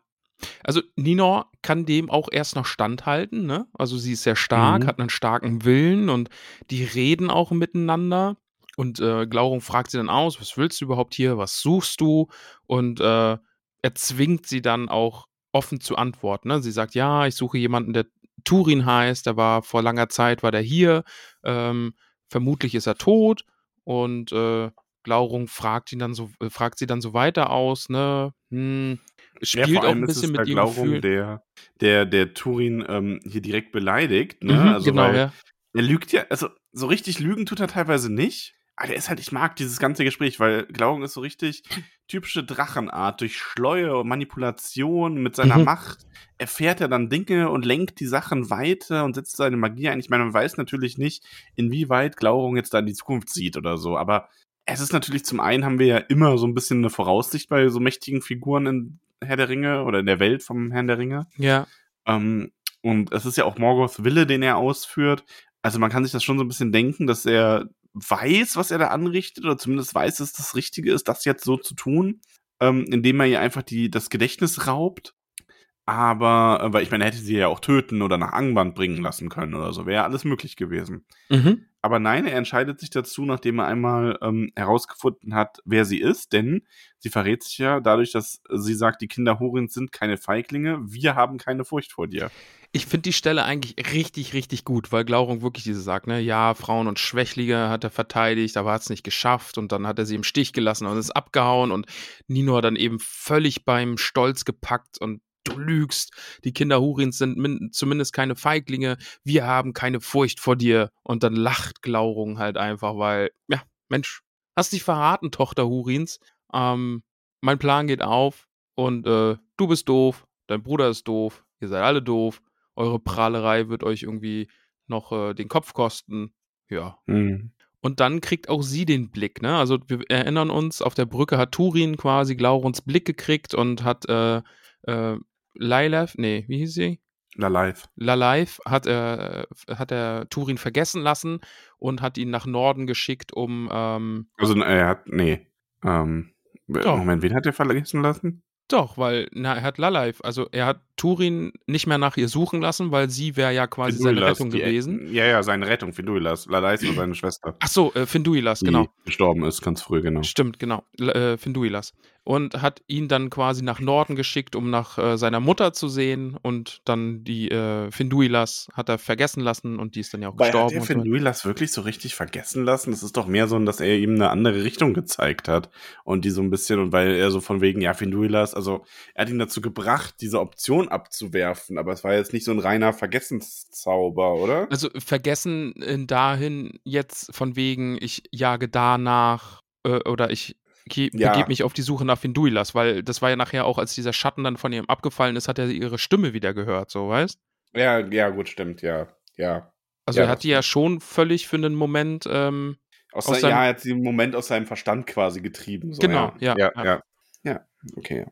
A: Also Ninor kann dem auch erst noch standhalten, ne? Also sie ist sehr stark,
B: Mhm.
A: hat einen starken Willen und die reden auch miteinander. Und äh, Glaurung fragt sie dann aus, was willst du überhaupt hier, was suchst du? Und äh, er zwingt sie dann auch offen zu antworten. Ne? Sie sagt, ja, ich suche jemanden, der Turin heißt, der war vor langer Zeit, war der hier, ähm, vermutlich ist er tot und äh, Glaurung fragt ihn dann so, äh, fragt sie dann so weiter aus, ne? Hm,
B: ja,
A: spielt
B: vor
A: auch
B: allem
A: ein
B: ist es
A: bisschen
B: der
A: mit Gefühl.
B: der, der, der Turin ähm, hier direkt beleidigt. Ne?
A: Mhm,
B: also,
A: genau, ja.
B: Er lügt ja, also so richtig lügen tut er teilweise nicht. Aber der ist halt, ich mag dieses ganze Gespräch, weil Glauben ist so richtig typische Drachenart. Durch Schleue und Manipulation mit seiner
A: Mhm.
B: Macht erfährt er dann Dinge und lenkt die Sachen weiter und setzt seine Magie ein. Ich meine, man weiß natürlich nicht, inwieweit Glaurung jetzt da in die Zukunft sieht oder so, aber es ist natürlich zum einen haben wir ja immer so ein bisschen eine Voraussicht bei so mächtigen Figuren in Herr der Ringe oder in der Welt vom Herrn der Ringe.
A: Ja,
B: Ähm, und es ist ja auch Morgoths Wille, den er ausführt. Also man kann sich das schon so ein bisschen denken, dass er weiß, was er da anrichtet, oder zumindest weiß, dass das Richtige ist, das jetzt so zu tun, ähm, indem er ihr einfach die, das Gedächtnis raubt. Aber, äh, weil ich meine, er hätte sie ja auch töten oder nach Angband bringen lassen können oder so. Wäre ja alles möglich gewesen.
A: mhm.
B: Aber nein, er entscheidet sich dazu, nachdem er einmal ähm, herausgefunden hat, wer sie ist, denn sie verrät sich ja dadurch, dass sie sagt, die Kinder Horins sind keine Feiglinge, wir haben keine Furcht vor dir.
A: Ich finde die Stelle eigentlich richtig, richtig gut, weil Glaurung wirklich diese sagt, ne, ja, Frauen und Schwächlinge hat er verteidigt, aber hat es nicht geschafft und dann hat er sie im Stich gelassen und ist abgehauen und Nino dann eben völlig beim Stolz gepackt und du lügst, die Kinder Hurins sind zumindest keine Feiglinge, wir haben keine Furcht vor dir. Und dann lacht Glaurung halt einfach, weil, ja, Mensch, hast dich verraten, Tochter Hurins. Ähm, mein Plan geht auf und äh, du bist doof, dein Bruder ist doof, ihr seid alle doof, eure Prahlerei wird euch irgendwie noch äh, den Kopf kosten. Ja.
B: Mhm.
A: Und dann kriegt auch sie den Blick, ne? Also wir erinnern uns, auf der Brücke hat Turin quasi Glaurons Blick gekriegt und hat äh, äh, Lailev, nee, wie hieß sie?
B: Lalive.
A: Lalive hat er, hat er Turin vergessen lassen und hat ihn nach Norden geschickt, um ähm,
B: Also er hat, nee. Ähm,
A: Doch.
B: Moment, wen hat er vergessen lassen?
A: Doch, weil na, er hat Lalive, also er hat Turin nicht mehr nach ihr suchen lassen, weil sie wäre ja quasi seine
B: Finduilas,
A: Rettung
B: die-
A: gewesen.
B: Ja, ja, seine Rettung, Finduilas. Lalive war seine Schwester.
A: Ach so, äh, Finduilas,
B: die
A: genau.
B: gestorben ist, ganz früh, genau.
A: Stimmt, genau. L äh, Finduilas. Und hat ihn dann quasi nach Norden geschickt, um nach äh, seiner Mutter zu sehen. Und dann die äh, Finduilas hat er vergessen lassen und die ist dann ja auch
B: Weil hat
A: gestorben.
B: er
A: so weiter.
B: Finduilas wirklich so richtig vergessen lassen? Es ist doch mehr so, dass er ihm eine andere Richtung gezeigt hat. Und die so ein bisschen, und weil er so von wegen, ja, Finduilas, also er hat ihn dazu gebracht, diese Option abzuwerfen. Aber es war jetzt nicht so ein reiner Vergessenszauber, oder?
A: Also vergessen in dahin jetzt von wegen, ich jage danach äh, oder ich ge-
B: Ja.
A: begebe mich auf die Suche nach Finduilas, weil das war ja nachher auch, als dieser Schatten dann von ihm abgefallen ist, hat er ihre Stimme wieder gehört, so weißt?
B: Ja, ja, gut, stimmt, ja. Ja.
A: Also
B: Ja,
A: er hat die ja schon völlig für einen Moment, ähm,
B: Aus
A: Aus
B: sein,
A: seinem-
B: ja, er hat sie im Moment aus seinem Verstand quasi getrieben. So,
A: Genau,
B: ja.
A: ja,
B: Ja,
A: ja.
B: ja. Ja, okay.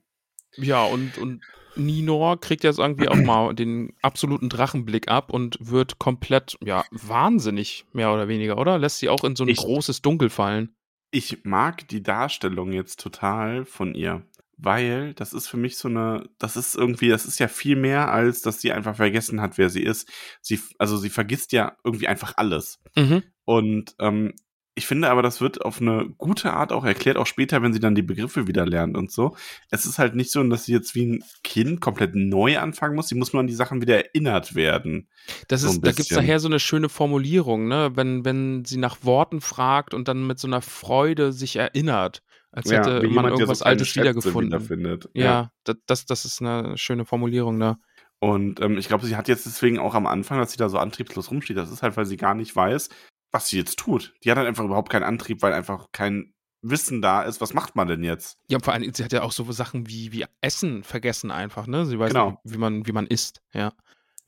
A: ja, und, und Ninor kriegt jetzt irgendwie auch mal den absoluten Drachenblick ab und wird komplett, ja, wahnsinnig, mehr oder weniger, oder? Lässt sie auch in so ein
B: Ich-
A: großes Dunkel fallen.
B: Ich mag die Darstellung jetzt total von ihr, weil das ist für mich so eine, das ist irgendwie, das ist ja viel mehr als, dass sie einfach vergessen hat, wer sie ist. Sie, also sie vergisst ja irgendwie einfach alles.
A: Mhm.
B: Und ähm, ich finde aber, das wird auf eine gute Art auch erklärt, auch später, wenn sie dann die Begriffe wieder lernt und so. Es ist halt nicht so, dass sie jetzt wie ein Kind komplett neu anfangen muss. Sie muss nur an die Sachen wieder erinnert werden.
A: Das
B: So
A: ist,
B: ein
A: da gibt es nachher so eine schöne Formulierung, ne? Wenn, wenn sie nach Worten fragt und dann mit so einer Freude sich erinnert, als hätte
B: wie
A: man
B: jemand,
A: irgendwas
B: kleine
A: Altes
B: Schätze
A: wiedergefunden.
B: wiederfindet.
A: Ja, das, das, das ist eine schöne Formulierung, ne?
B: Und ähm, ich glaube, sie hat jetzt deswegen auch am Anfang, dass sie da so antriebslos rumsteht, das ist halt, weil sie gar nicht weiß, was sie jetzt tut. Die hat halt einfach überhaupt keinen Antrieb, weil einfach kein Wissen da ist. Was macht man denn jetzt?
A: Ja, und vor allem, sie hat ja auch so Sachen wie, wie Essen vergessen einfach, ne? Sie weiß
B: Genau.
A: nicht, wie man, wie man isst, ja.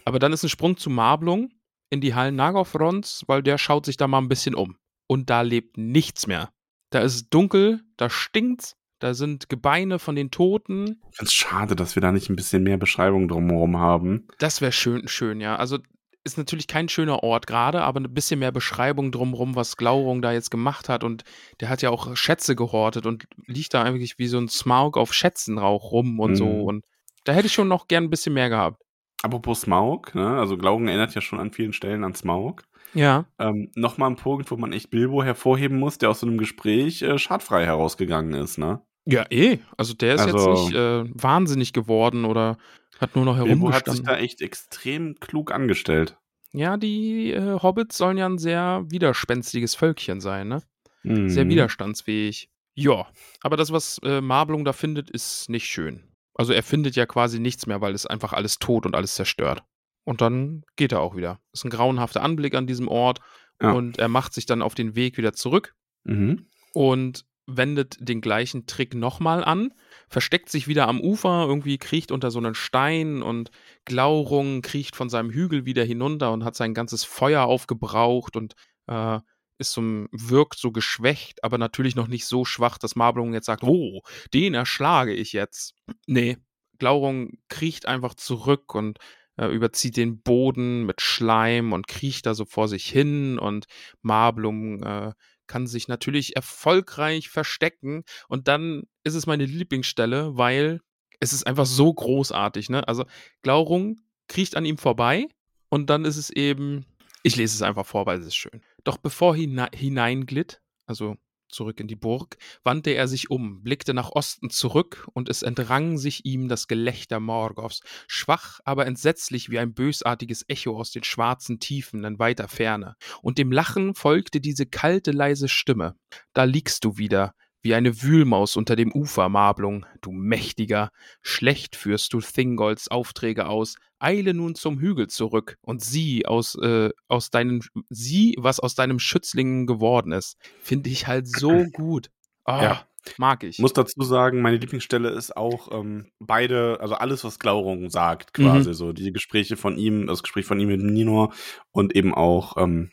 A: Aber dann ist ein Sprung zu Marblung in die Hallen Nagorfrons, weil der schaut sich da mal ein bisschen um. Und da lebt nichts mehr. Da ist es dunkel, da stinkt's, da sind Gebeine von den Toten.
B: Es schade, dass wir da nicht ein bisschen mehr Beschreibung drumherum haben.
A: Das wäre schön, schön, ja. Also ist natürlich kein schöner Ort gerade, aber ein bisschen mehr Beschreibung drumherum, was Glaurung da jetzt gemacht hat. Und der hat ja auch Schätze gehortet und liegt da eigentlich wie so ein Smaug auf Schätzenrauch rum und so.
B: Mhm.
A: Und da hätte ich schon noch gern ein bisschen mehr gehabt.
B: Apropos Smaug, ne? also Glauben erinnert ja schon an vielen Stellen an Smaug.
A: Ja.
B: Ähm, Nochmal ein Punkt, wo man echt Bilbo hervorheben muss, der aus so einem Gespräch äh, schadfrei herausgegangen ist. Ne?
A: Ja, eh. Also der ist
B: Also-
A: jetzt nicht äh, wahnsinnig geworden oder hat nur noch
B: Bilbo hat sich
A: herumgestanden.
B: da echt extrem klug angestellt.
A: Ja, die äh, Hobbits sollen ja ein sehr widerspenstiges Völkchen sein, ne? Sehr
B: Mhm.
A: widerstandsfähig. Ja, aber das, was äh, Marblung da findet, ist nicht schön. Also er findet ja quasi nichts mehr, weil es einfach alles tot und alles zerstört. Und dann geht er auch wieder. Ist ein grauenhafter Anblick an diesem Ort.
B: Ja.
A: Und er macht sich dann auf den Weg wieder zurück
B: Mhm.
A: und wendet den gleichen Trick nochmal an, versteckt sich wieder am Ufer, irgendwie kriecht unter so einen Stein und Glaurung kriecht von seinem Hügel wieder hinunter und hat sein ganzes Feuer aufgebraucht und äh, ist so, wirkt so geschwächt, aber natürlich noch nicht so schwach, dass Marblung jetzt sagt, oh, den erschlage ich jetzt. Nee, Glaurung kriecht einfach zurück und äh, überzieht den Boden mit Schleim und kriecht da so vor sich hin und Marblung äh, kann sich natürlich erfolgreich verstecken und dann ist es meine Lieblingsstelle, weil es ist einfach so großartig, ne? Also Glaurung kriecht an ihm vorbei und dann ist es eben, ich lese es einfach vor, weil es ist schön. Doch bevor hina hineinglitt, also zurück in die Burg, wandte er sich um, blickte nach Osten zurück und es entrang sich ihm das Gelächter Morgoths, schwach, aber entsetzlich wie ein bösartiges Echo aus den schwarzen Tiefen in weiter Ferne. Und dem Lachen folgte diese kalte, leise Stimme. Da liegst du wieder, wie eine Wühlmaus unter dem Ufer, Marblung, du Mächtiger. Schlecht führst du Thingolds Aufträge aus. Eile nun zum Hügel zurück und sieh aus, äh, aus deinen, sieh, was aus deinem Schützlingen geworden ist. Finde ich halt so gut. Oh, ja. Mag ich.
B: Muss dazu sagen, meine Lieblingsstelle ist auch ähm, beide, also alles, was Glaurung sagt, quasi mhm. so. Die Gespräche von ihm, das Gespräch von ihm mit Ninor und eben auch ähm,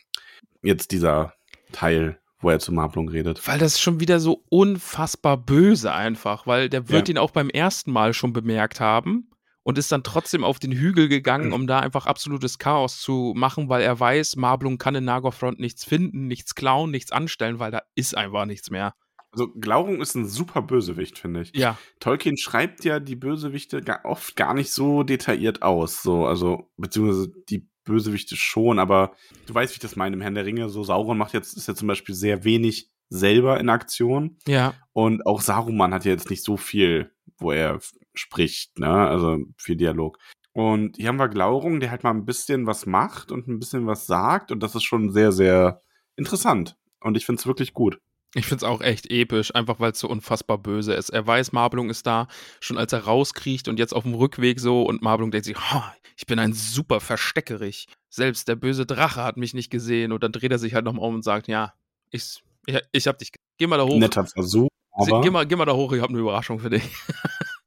B: jetzt dieser Teil, wo er zu Marblung redet.
A: Weil das ist schon wieder so unfassbar böse einfach, weil der wird ja. ihn auch beim ersten Mal schon bemerkt haben und ist dann trotzdem auf den Hügel gegangen, um da einfach absolutes Chaos zu machen, weil er weiß, Marblung kann in Nagorfront nichts finden, nichts klauen, nichts anstellen, weil da ist einfach nichts mehr.
B: Also Glaurung ist ein super Bösewicht, finde ich.
A: Ja.
B: Tolkien schreibt ja die Bösewichte oft gar nicht so detailliert aus, so also beziehungsweise die Bösewichte schon, aber du weißt, wie ich das meine im Herrn der Ringe. So Sauron macht jetzt ist ja zum Beispiel sehr wenig selber in Aktion.
A: Ja.
B: Und auch Saruman hat ja jetzt nicht so viel, wo er spricht, ne? Also viel Dialog. Und hier haben wir Glaurung, der halt mal ein bisschen was macht und ein bisschen was sagt. Und das ist schon sehr, sehr interessant. Und ich finde es wirklich gut.
A: Ich finde es auch echt episch, einfach weil es so unfassbar böse ist. Er weiß, Marblung ist da, schon als er rauskriecht und jetzt auf dem Rückweg so und Marblung denkt sich, oh, ich bin ein super Versteckerich. Selbst der böse Drache hat mich nicht gesehen und dann dreht er sich halt nochmal um und sagt, ja, ich, ich, ich hab dich, geh mal da hoch.
B: Netter Versuch, aber...
A: Geh mal, geh mal da hoch, ich habe eine Überraschung für dich.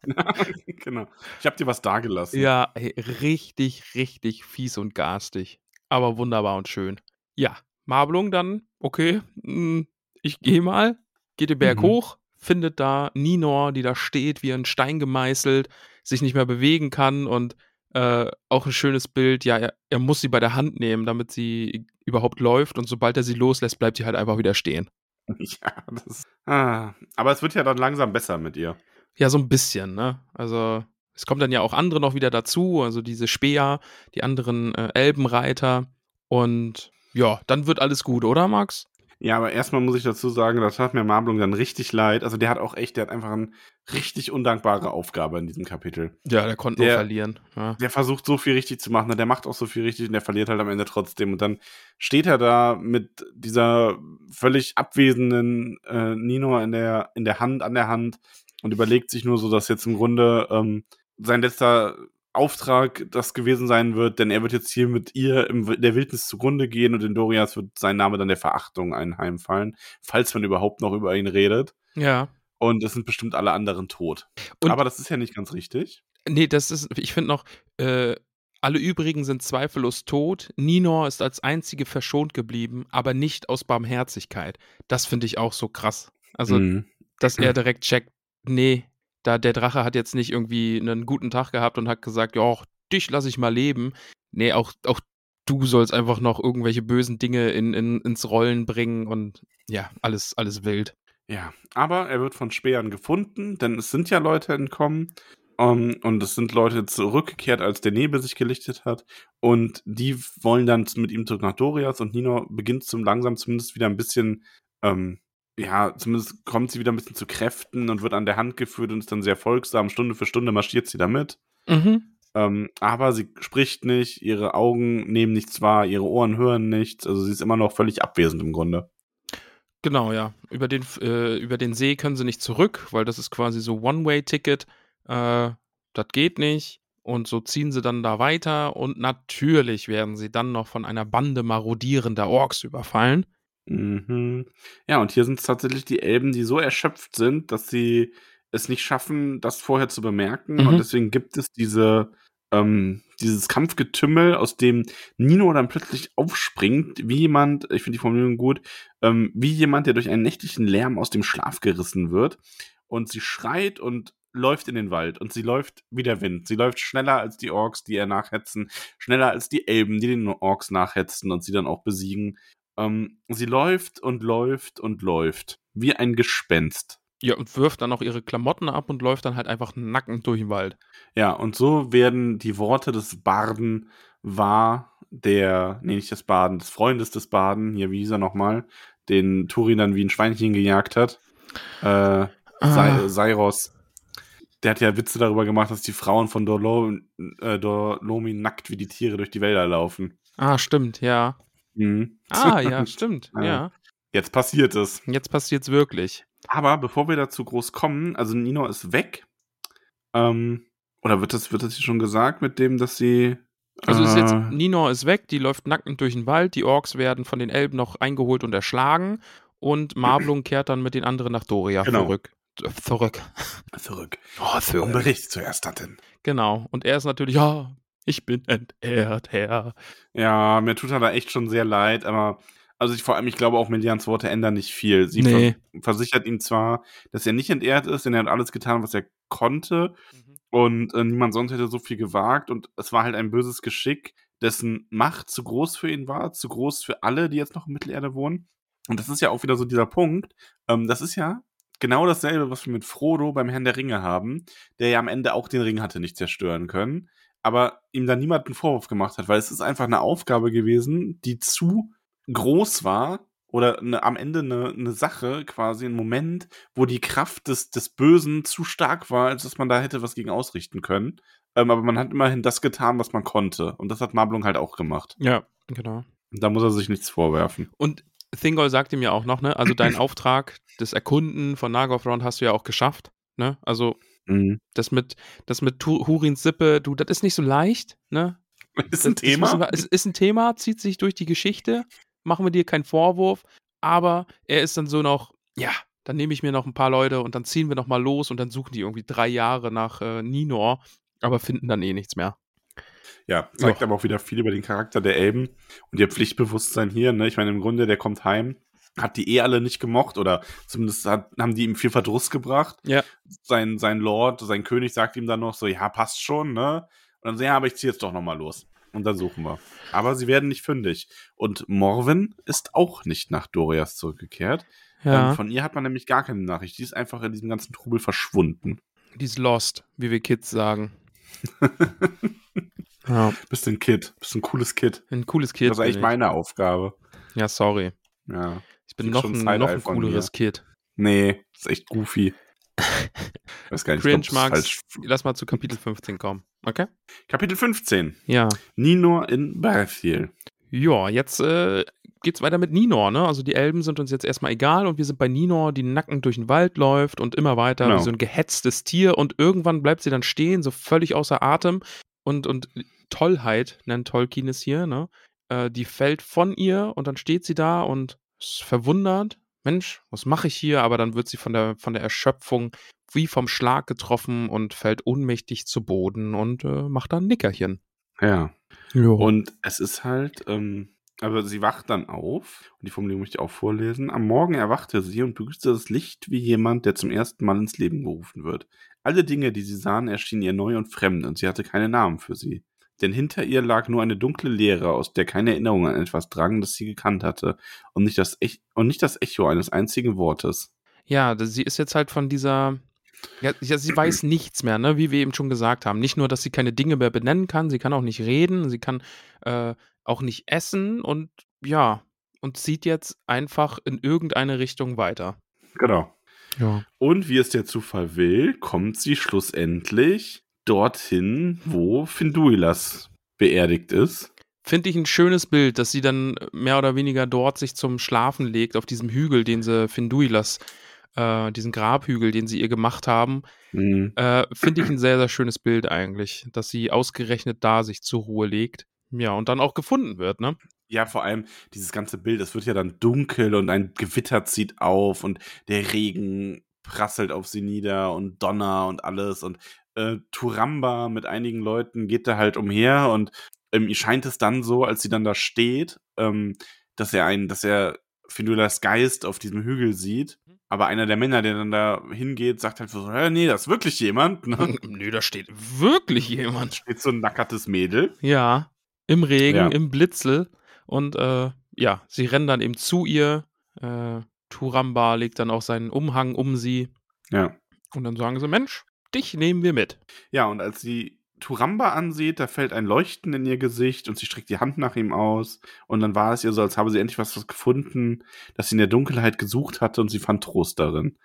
B: genau. Ich habe dir was dagelassen.
A: Ja, ey, richtig, richtig fies und garstig. Aber wunderbar und schön. Ja, Marblung dann, okay, mh, hm, ich gehe mal, geht den Berg mhm. hoch, findet da Ninor, die da steht, wie ein Stein gemeißelt, sich nicht mehr bewegen kann und äh, auch ein schönes Bild, ja, er, er, muss sie bei der Hand nehmen, damit sie überhaupt läuft und sobald er sie loslässt, bleibt sie halt einfach wieder stehen.
B: Ja, das, ah, aber es wird ja dann langsam besser mit ihr.
A: Ja, so ein bisschen, ne? Also, es kommen dann ja auch andere noch wieder dazu, also diese Speer, die anderen äh, Elbenreiter und ja, dann wird alles gut, oder Max?
B: Ja, aber erstmal muss ich dazu sagen, das hat mir Marblung dann richtig leid. Also der hat auch echt, der hat einfach eine richtig undankbare Aufgabe in diesem Kapitel.
A: Ja, der konnte der, nur verlieren. Ja.
B: Der versucht so viel richtig zu machen, der macht auch so viel richtig und der verliert halt am Ende trotzdem. Und dann steht er da mit dieser völlig abwesenden äh, Nino in der, in der Hand, an der Hand und überlegt sich nur so, dass jetzt im Grunde ähm, sein letzter Auftrag das gewesen sein wird, denn er wird jetzt hier mit ihr in der Wildnis zugrunde gehen und in Dorias wird sein Name dann der Verachtung einheimfallen, falls man überhaupt noch über ihn redet.
A: Ja.
B: Und es sind bestimmt alle anderen tot. Und Aber das ist ja nicht ganz richtig.
A: Nee, das ist, ich finde noch, äh, alle übrigen sind zweifellos tot. Ninor ist als einzige verschont geblieben, aber nicht aus Barmherzigkeit. Das finde ich auch so krass. Also, mhm. dass er direkt checkt, nee, da der Drache hat jetzt nicht irgendwie einen guten Tag gehabt und hat gesagt, ja, dich lasse ich mal leben. Nee, auch, auch du sollst einfach noch irgendwelche bösen Dinge in, in, ins Rollen bringen und ja, alles, alles wild.
B: Ja, aber er wird von Speeren gefunden, denn es sind ja Leute entkommen um, ähm, und es sind Leute zurückgekehrt, als der Nebel sich gelichtet hat und die wollen dann mit ihm zurück nach Dorias und Nino beginnt zum langsam zumindest wieder ein bisschen ähm, ja, zumindest kommt sie wieder ein bisschen zu Kräften und wird an der Hand geführt und ist dann sehr folgsam. Stunde für Stunde marschiert sie damit.
A: Mhm.
B: Ähm, aber sie spricht nicht, ihre Augen nehmen nichts wahr, ihre Ohren hören nichts. Also sie ist immer noch völlig abwesend im Grunde.
A: Genau, ja. Über den, äh, über den See können sie nicht zurück, weil das ist quasi so One-Way-Ticket. Äh, das geht nicht. Und so ziehen sie dann da weiter. Und natürlich werden sie dann noch von einer Bande marodierender Orks überfallen.
B: Mhm. Ja, und hier sind es tatsächlich die Elben, die so erschöpft sind, dass sie es nicht schaffen, das vorher zu bemerken. Mhm. Und deswegen gibt es diese, ähm, dieses Kampfgetümmel, aus dem Nino dann plötzlich aufspringt, wie jemand, ich finde die Formulierung gut, ähm, wie jemand, der durch einen nächtlichen Lärm aus dem Schlaf gerissen wird. Und sie schreit und läuft in den Wald und sie läuft wie der Wind. Sie läuft schneller als die Orks, die ihr nachhetzen, schneller als die Elben, die den Orks nachhetzen und sie dann auch besiegen. Ähm, sie läuft und läuft und läuft. Wie ein Gespenst.
A: Ja, und wirft dann auch ihre Klamotten ab und läuft dann halt einfach nackend durch den Wald.
B: Ja, und so werden die Worte des Barden wahr, der, nee, nicht des Baden, des Freundes des Baden, hier, wie hieß er nochmal, den Turin dann wie ein Schweinchen gejagt hat. Äh, ah. Seiros. Der hat ja Witze darüber gemacht, dass die Frauen von Dorlo, äh, Dorlomi nackt wie die Tiere durch die Wälder laufen.
A: Ah, stimmt, ja.
B: Mhm.
A: Ah, ja, stimmt, ja.
B: Jetzt passiert es.
A: Jetzt passiert es wirklich.
B: Aber bevor wir dazu groß kommen, also Nino ist weg. Ähm, oder wird das, wird das hier schon gesagt mit dem, dass sie.
A: Also ist jetzt,
B: äh,
A: Ninor ist weg, die läuft nackend durch den Wald, die Orks werden von den Elben noch eingeholt und erschlagen und Marblung kehrt dann mit den anderen nach Doria
B: Genau.
A: zurück. Äh, Zurück.
B: zurück.
A: Oh,
B: Um Bericht zu erstatten.
A: Genau. Und er ist natürlich, ja, ich bin entehrt, Herr.
B: Ja, mir tut er da echt schon sehr leid, aber also ich vor allem, ich glaube auch Melians Worte ändern nicht viel. Sie
A: Nee.
B: ver versichert ihm zwar, dass er nicht entehrt ist, denn er hat alles getan, was er konnte und äh, niemand sonst hätte so viel gewagt und es war halt ein böses Geschick, dessen Macht zu groß für ihn war, zu groß für alle, die jetzt noch in Mittelerde wohnen. Und das ist ja auch wieder so dieser Punkt. Ähm, das ist ja genau dasselbe, was wir mit Frodo beim Herrn der Ringe haben, der ja am Ende auch den Ring hatte nicht zerstören können, aber ihm da niemand einen Vorwurf gemacht hat, weil es ist einfach eine Aufgabe gewesen, die zu groß war oder eine, am Ende eine, eine Sache, quasi ein Moment, wo die Kraft des, des Bösen zu stark war, als dass man da hätte was gegen ausrichten können. Ähm, aber man hat immerhin das getan, was man konnte. Und das hat Marblung halt auch gemacht.
A: Ja, genau.
B: Da muss er sich nichts vorwerfen.
A: Und Thingol sagt ihm ja auch noch, ne, also deinen Auftrag des Erkunden von Nargothrond hast du ja auch geschafft, ne? Also
B: Mhm.
A: das mit, das mit Hurins Sippe, du, das ist nicht so leicht, ne?
B: Ist ein
A: Das
B: Thema.
A: wir- Es ist ein Thema, zieht sich durch die Geschichte, machen wir dir keinen Vorwurf, aber er ist dann so noch, ja, dann nehme ich mir noch ein paar Leute und dann ziehen wir noch mal los und dann suchen die irgendwie drei Jahre nach äh, Ninor, aber finden dann eh nichts mehr.
B: Ja, zeigt
A: Ja.
B: aber auch wieder viel über den Charakter der Elben und ihr Pflichtbewusstsein hier. Ne? Ich meine, im Grunde, der kommt heim, hat die eh alle nicht gemocht oder zumindest hat, haben die ihm viel Verdruss gebracht.
A: Ja.
B: Sein, sein Lord, sein König sagt ihm dann noch so, ja, passt schon, ne? Und dann so, ja, aber ich ziehe jetzt doch noch mal los. Und dann suchen wir. Aber sie werden nicht fündig. Und Morwen ist auch nicht nach Dorias zurückgekehrt.
A: Ja,
B: Ähm, von ihr hat man nämlich gar keine Nachricht. Die ist einfach in diesem ganzen Trubel verschwunden.
A: die ist lost, wie wir Kids sagen. ja,
B: Bist ein Kid. Bist ein cooles Kid.
A: ein cooles Kid.
B: das ist eigentlich meine Aufgabe.
A: Ja, sorry.
B: Ja.
A: Bin noch ein, noch ein cooleres Kid.
B: Nee, ist echt goofy. Weiß gar nicht,
A: Cringe,
B: falsch.
A: Lass mal zu Kapitel 15 kommen. Okay?
B: Kapitel 15.
A: Ja.
B: Ninor in Berthiel.
A: Ja, jetzt äh, geht's weiter mit Ninor, ne? Also die Elben sind uns jetzt erstmal egal und wir sind bei Ninor, die nackend durch den Wald läuft und immer weiter
B: Genau.
A: wie so ein gehetztes Tier und irgendwann bleibt sie dann stehen, so völlig außer Atem und, und Tollheit nennt Tolkien es hier, ne? Äh, die fällt von ihr und dann steht sie da und ist verwundert. Mensch, was mache ich hier? Aber dann wird sie von der, von der Erschöpfung wie vom Schlag getroffen und fällt ohnmächtig zu Boden und äh, macht dann ein Nickerchen.
B: Ja.
A: Ja.
B: Und es ist halt, ähm, aber sie wacht dann auf, und die Formulierung möchte ich auch vorlesen. Am Morgen erwachte sie und begrüßte das Licht wie jemand, der zum ersten Mal ins Leben gerufen wird. Alle Dinge, die sie sahen, erschienen ihr neu und fremd, und sie hatte keine Namen für sie. Denn hinter ihr lag nur eine dunkle Leere, aus der keine Erinnerung an etwas drang, das sie gekannt hatte, und nicht das, Ech und nicht das Echo eines einzigen Wortes.
A: Ja, sie ist jetzt halt von dieser. Ja, sie weiß nichts mehr, ne? wie wir eben schon gesagt haben. Nicht nur, dass sie keine Dinge mehr benennen kann, sie kann auch nicht reden, sie kann äh, auch nicht essen und ja, und zieht jetzt einfach in irgendeine Richtung weiter.
B: Genau.
A: Ja.
B: Und wie es der Zufall will, kommt sie schlussendlich dorthin, wo Finduilas beerdigt ist.
A: Finde ich ein schönes Bild, dass sie dann mehr oder weniger dort sich zum Schlafen legt, auf diesem Hügel, den sie Finduilas, äh, diesen Grabhügel, den sie ihr gemacht haben.
B: Mhm.
A: Äh, Finde ich ein sehr, sehr schönes Bild eigentlich, dass sie ausgerechnet da sich zur Ruhe legt. Ja, und dann auch gefunden wird, ne?
B: Ja, vor allem dieses ganze Bild, es wird ja dann dunkel und ein Gewitter zieht auf und der Regen prasselt auf sie nieder und Donner und alles und äh, Turamba mit einigen Leuten geht da halt umher und ähm, ihr scheint es dann so, als sie dann da steht, ähm, dass er einen, dass er Findulas Geist auf diesem Hügel sieht. Aber einer der Männer, der dann da hingeht, sagt halt so, "Hä, nee, das ist wirklich jemand. Ne?
A: Nö, da steht wirklich jemand.
B: Steht so ein nackertes Mädel.
A: Ja, im Regen,
B: Ja.
A: im Blitzel. Und äh, ja, sie rennen dann eben zu ihr. Äh, Turamba legt dann auch seinen Umhang um sie.
B: Ja.
A: Und dann sagen sie, Mensch, dich nehmen wir mit.
B: Ja, und als sie Turamba ansieht, da fällt ein Leuchten in ihr Gesicht und sie streckt die Hand nach ihm aus. Und dann war es ihr so, als habe sie endlich was gefunden, das sie in der Dunkelheit gesucht hatte und sie fand Trost darin.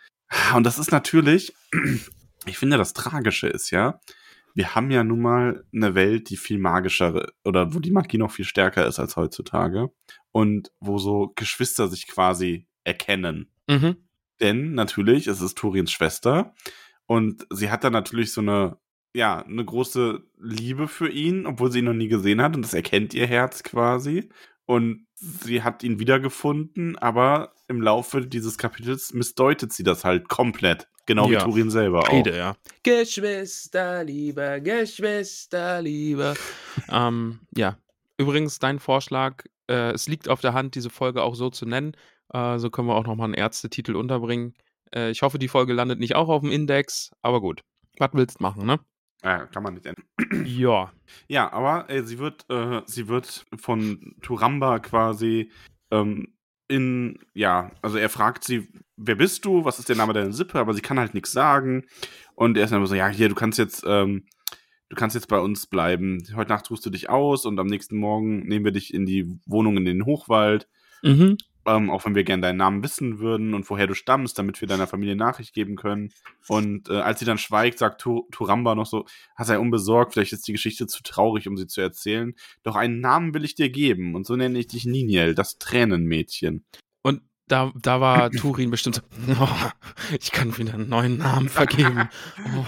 B: Und das ist natürlich, ich finde, das Tragische ist ja, wir haben ja nun mal eine Welt, die viel magischer oder wo die Magie noch viel stärker ist als heutzutage und wo so Geschwister sich quasi erkennen.
A: Mhm.
B: Denn natürlich, es ist Turins Schwester und sie hat dann natürlich so eine, ja, eine große Liebe für ihn, obwohl sie ihn noch nie gesehen hat und das erkennt ihr Herz quasi. Und sie hat ihn wiedergefunden, aber im Laufe dieses Kapitels missdeutet sie das halt komplett. Genau
A: Ja.
B: wie Turin selber auch.
A: Beide, ja. Geschwisterliebe, Geschwisterliebe. ähm, ja. Übrigens, dein Vorschlag, äh, es liegt auf der Hand, diese Folge auch so zu nennen. Äh, so können wir auch nochmal einen Ärztetitel unterbringen. Äh, ich hoffe, die Folge landet nicht auch auf dem Index, aber gut. Was willst machen, ne?
B: Ja, kann man nicht ändern.
A: Ja.
B: Ja, aber äh, sie wird, äh, sie wird von Turamba quasi ähm, in, ja, also er fragt sie, wer bist du? Was ist der Name deiner Sippe? Aber sie kann halt nichts sagen. Und er ist dann immer so, ja, hier, du kannst jetzt, ähm, du kannst jetzt bei uns bleiben. Heute Nacht ruhst du dich aus und am nächsten Morgen nehmen wir dich in die Wohnung in den Hochwald.
A: Mhm.
B: Ähm, auch wenn wir gerne deinen Namen wissen würden und woher du stammst, damit wir deiner Familie Nachricht geben können. Und äh, als sie dann schweigt, sagt Tu- Turamba noch so, hast sei unbesorgt, vielleicht ist die Geschichte zu traurig, um sie zu erzählen. Doch einen Namen will ich dir geben und so nenne ich dich Niniel, das Tränenmädchen.
A: Da, da war Turin bestimmt so, oh, ich kann wieder einen neuen Namen vergeben. Oh,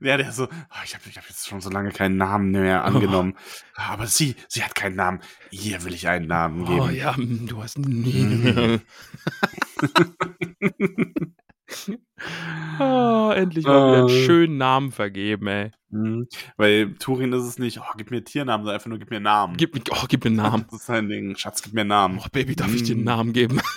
B: Ja, der so, oh, ich habe ich hab jetzt schon so lange keinen Namen mehr angenommen. Aber sie, sie hat keinen Namen. Ihr will ich einen Namen geben.
A: oh ja, du hast nie. oh, endlich mal wieder einen
B: Äh.
A: schönen Namen vergeben, ey.
B: Mhm. Weil Turin ist es nicht, oh, gib mir Tiernamen, sondern einfach nur gib mir Namen.
A: Gib, mir- oh, gib mir einen Namen.
B: Das ist sein Ding. Schatz, gib mir Namen.
A: Oh, Baby, darf ich dir einen
B: Mm.
A: Namen geben?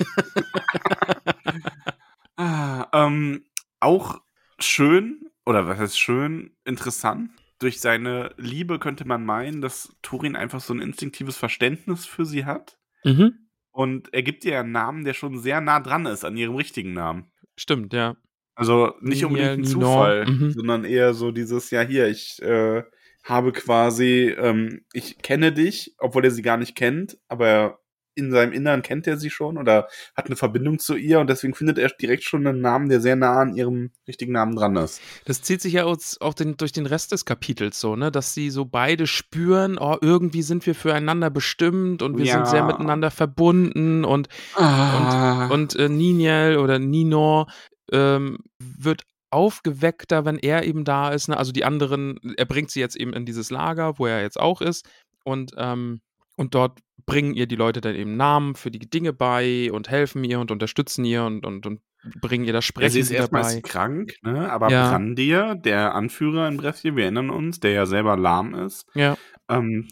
B: Ah, ähm, auch schön, oder was heißt schön, interessant. Durch seine Liebe könnte man meinen, dass Turin einfach so ein instinktives Verständnis für sie hat.
A: mhm.
B: Und er gibt ihr einen Namen, der schon sehr nah dran ist an ihrem richtigen Namen.
A: Stimmt, ja.
B: Also nicht unbedingt ein Zufall,
A: mhm.
B: sondern eher so dieses, ja hier, ich äh, habe quasi, ähm, ich kenne dich, obwohl er sie gar nicht kennt, aber in seinem Innern kennt er sie schon oder hat eine Verbindung zu ihr und deswegen findet er direkt schon einen Namen, der sehr nah an ihrem richtigen Namen dran ist.
A: Das zieht sich ja auch den, durch den Rest des Kapitels so, ne? Dass sie so beide spüren, oh, irgendwie sind wir füreinander bestimmt und wir
B: Ja.
A: sind sehr miteinander verbunden und
B: Ah.
A: Und äh, Niniel oder Nino ähm, wird aufgeweckter, wenn er eben da ist. Ne? Also die anderen, er bringt sie jetzt eben in dieses Lager, wo er jetzt auch ist. Und, ähm, und dort bringen ihr die Leute dann eben Namen für die Dinge bei und helfen ihr und unterstützen ihr und, und, und bringen ihr das
B: Ja,
A: Sprechen
B: sie ist erstmal krank, ne? aber
A: Ja.
B: Brandir, der Anführer in Brescia, wir erinnern uns, der ja selber lahm ist,
A: Ja.
B: ähm,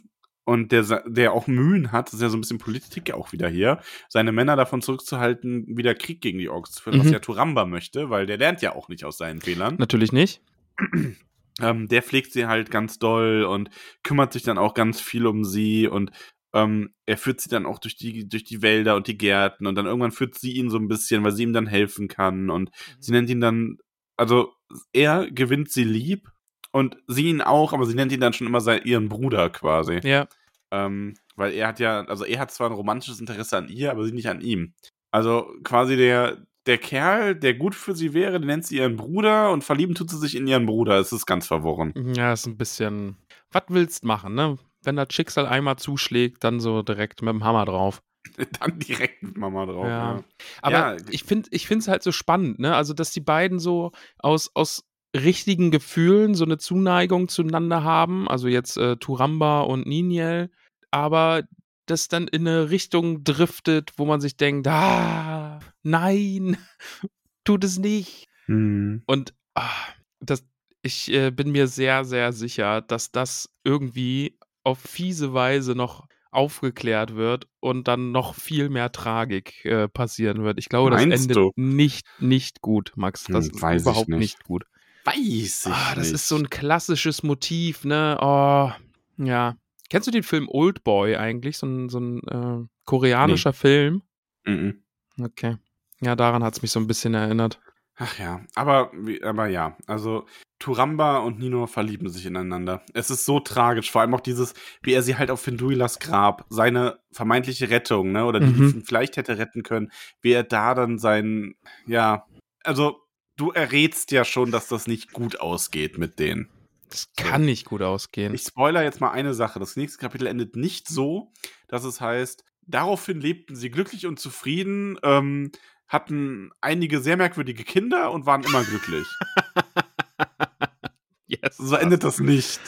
B: und der, der auch Mühen hat, das ist ja so ein bisschen Politik ja auch wieder hier, seine Männer davon zurückzuhalten, wieder Krieg gegen die Orks zu führen, was
A: Mhm.
B: ja Turamba möchte, weil der lernt ja auch nicht aus seinen Fehlern.
A: Natürlich nicht.
B: Ähm, der pflegt sie halt ganz doll und kümmert sich dann auch ganz viel um sie und ähm, er führt sie dann auch durch die, durch die Wälder und die Gärten und dann irgendwann führt sie ihn so ein bisschen, weil sie ihm dann helfen kann und sie nennt ihn dann, also er gewinnt sie lieb und sie ihn auch, aber sie nennt ihn dann schon immer sein, ihren Bruder quasi.
A: Ja.
B: Ähm, weil er hat ja, also er hat zwar ein romantisches Interesse an ihr, aber sie nicht an ihm. Also quasi der, der Kerl, der gut für sie wäre, den nennt sie ihren Bruder und verlieben tut sie sich in ihren Bruder. Es ist ganz verworren.
A: Ja, ist ein bisschen. Was willst machen, ne? Wenn das Schicksal einmal zuschlägt, dann so direkt mit dem Hammer drauf.
B: Dann direkt mit Mama drauf.
A: Ja.
B: Ja.
A: Aber
B: Ja.
A: ich finde ich es halt so spannend, ne? Also, dass die beiden so aus, aus richtigen Gefühlen so eine Zuneigung zueinander haben. Also jetzt äh, Turamba und Niniel, aber das dann in eine Richtung driftet, wo man sich denkt, ah, nein, tut es nicht.
B: Hm.
A: Und ah, das, ich äh, bin mir sehr, sehr sicher, dass das irgendwie auf fiese Weise noch aufgeklärt wird und dann noch viel mehr Tragik äh, passieren wird. Ich glaube, das
B: Meinst
A: endet
B: du?
A: nicht, nicht gut, Max. Das
B: Hm,
A: ist überhaupt
B: nicht.
A: nicht. gut.
B: Weiß ich
A: Ah, das
B: nicht.
A: ist so ein klassisches Motiv, ne? Oh, ja. Kennst du den Film Old Boy eigentlich? So ein, so ein äh, koreanischer Film?
B: Mhm.
A: Okay. Ja, daran hat es mich so ein bisschen erinnert.
B: Ach ja, aber, aber ja, also Turamba und Nino verlieben sich ineinander. Es ist so tragisch, vor allem auch dieses, wie er sie halt auf Finduilas Grab, seine vermeintliche Rettung, ne, oder die, die
A: Mhm.
B: ihn vielleicht hätte retten können, wie er da dann sein, ja, also du errätst ja schon, dass das nicht gut ausgeht mit denen.
A: Das kann nicht gut ausgehen.
B: Ich spoiler jetzt mal eine Sache. Das nächste Kapitel endet nicht so, dass es heißt, daraufhin lebten sie glücklich und zufrieden, ähm, hatten einige sehr merkwürdige Kinder und waren immer glücklich.
A: yes.
B: So endet das nicht.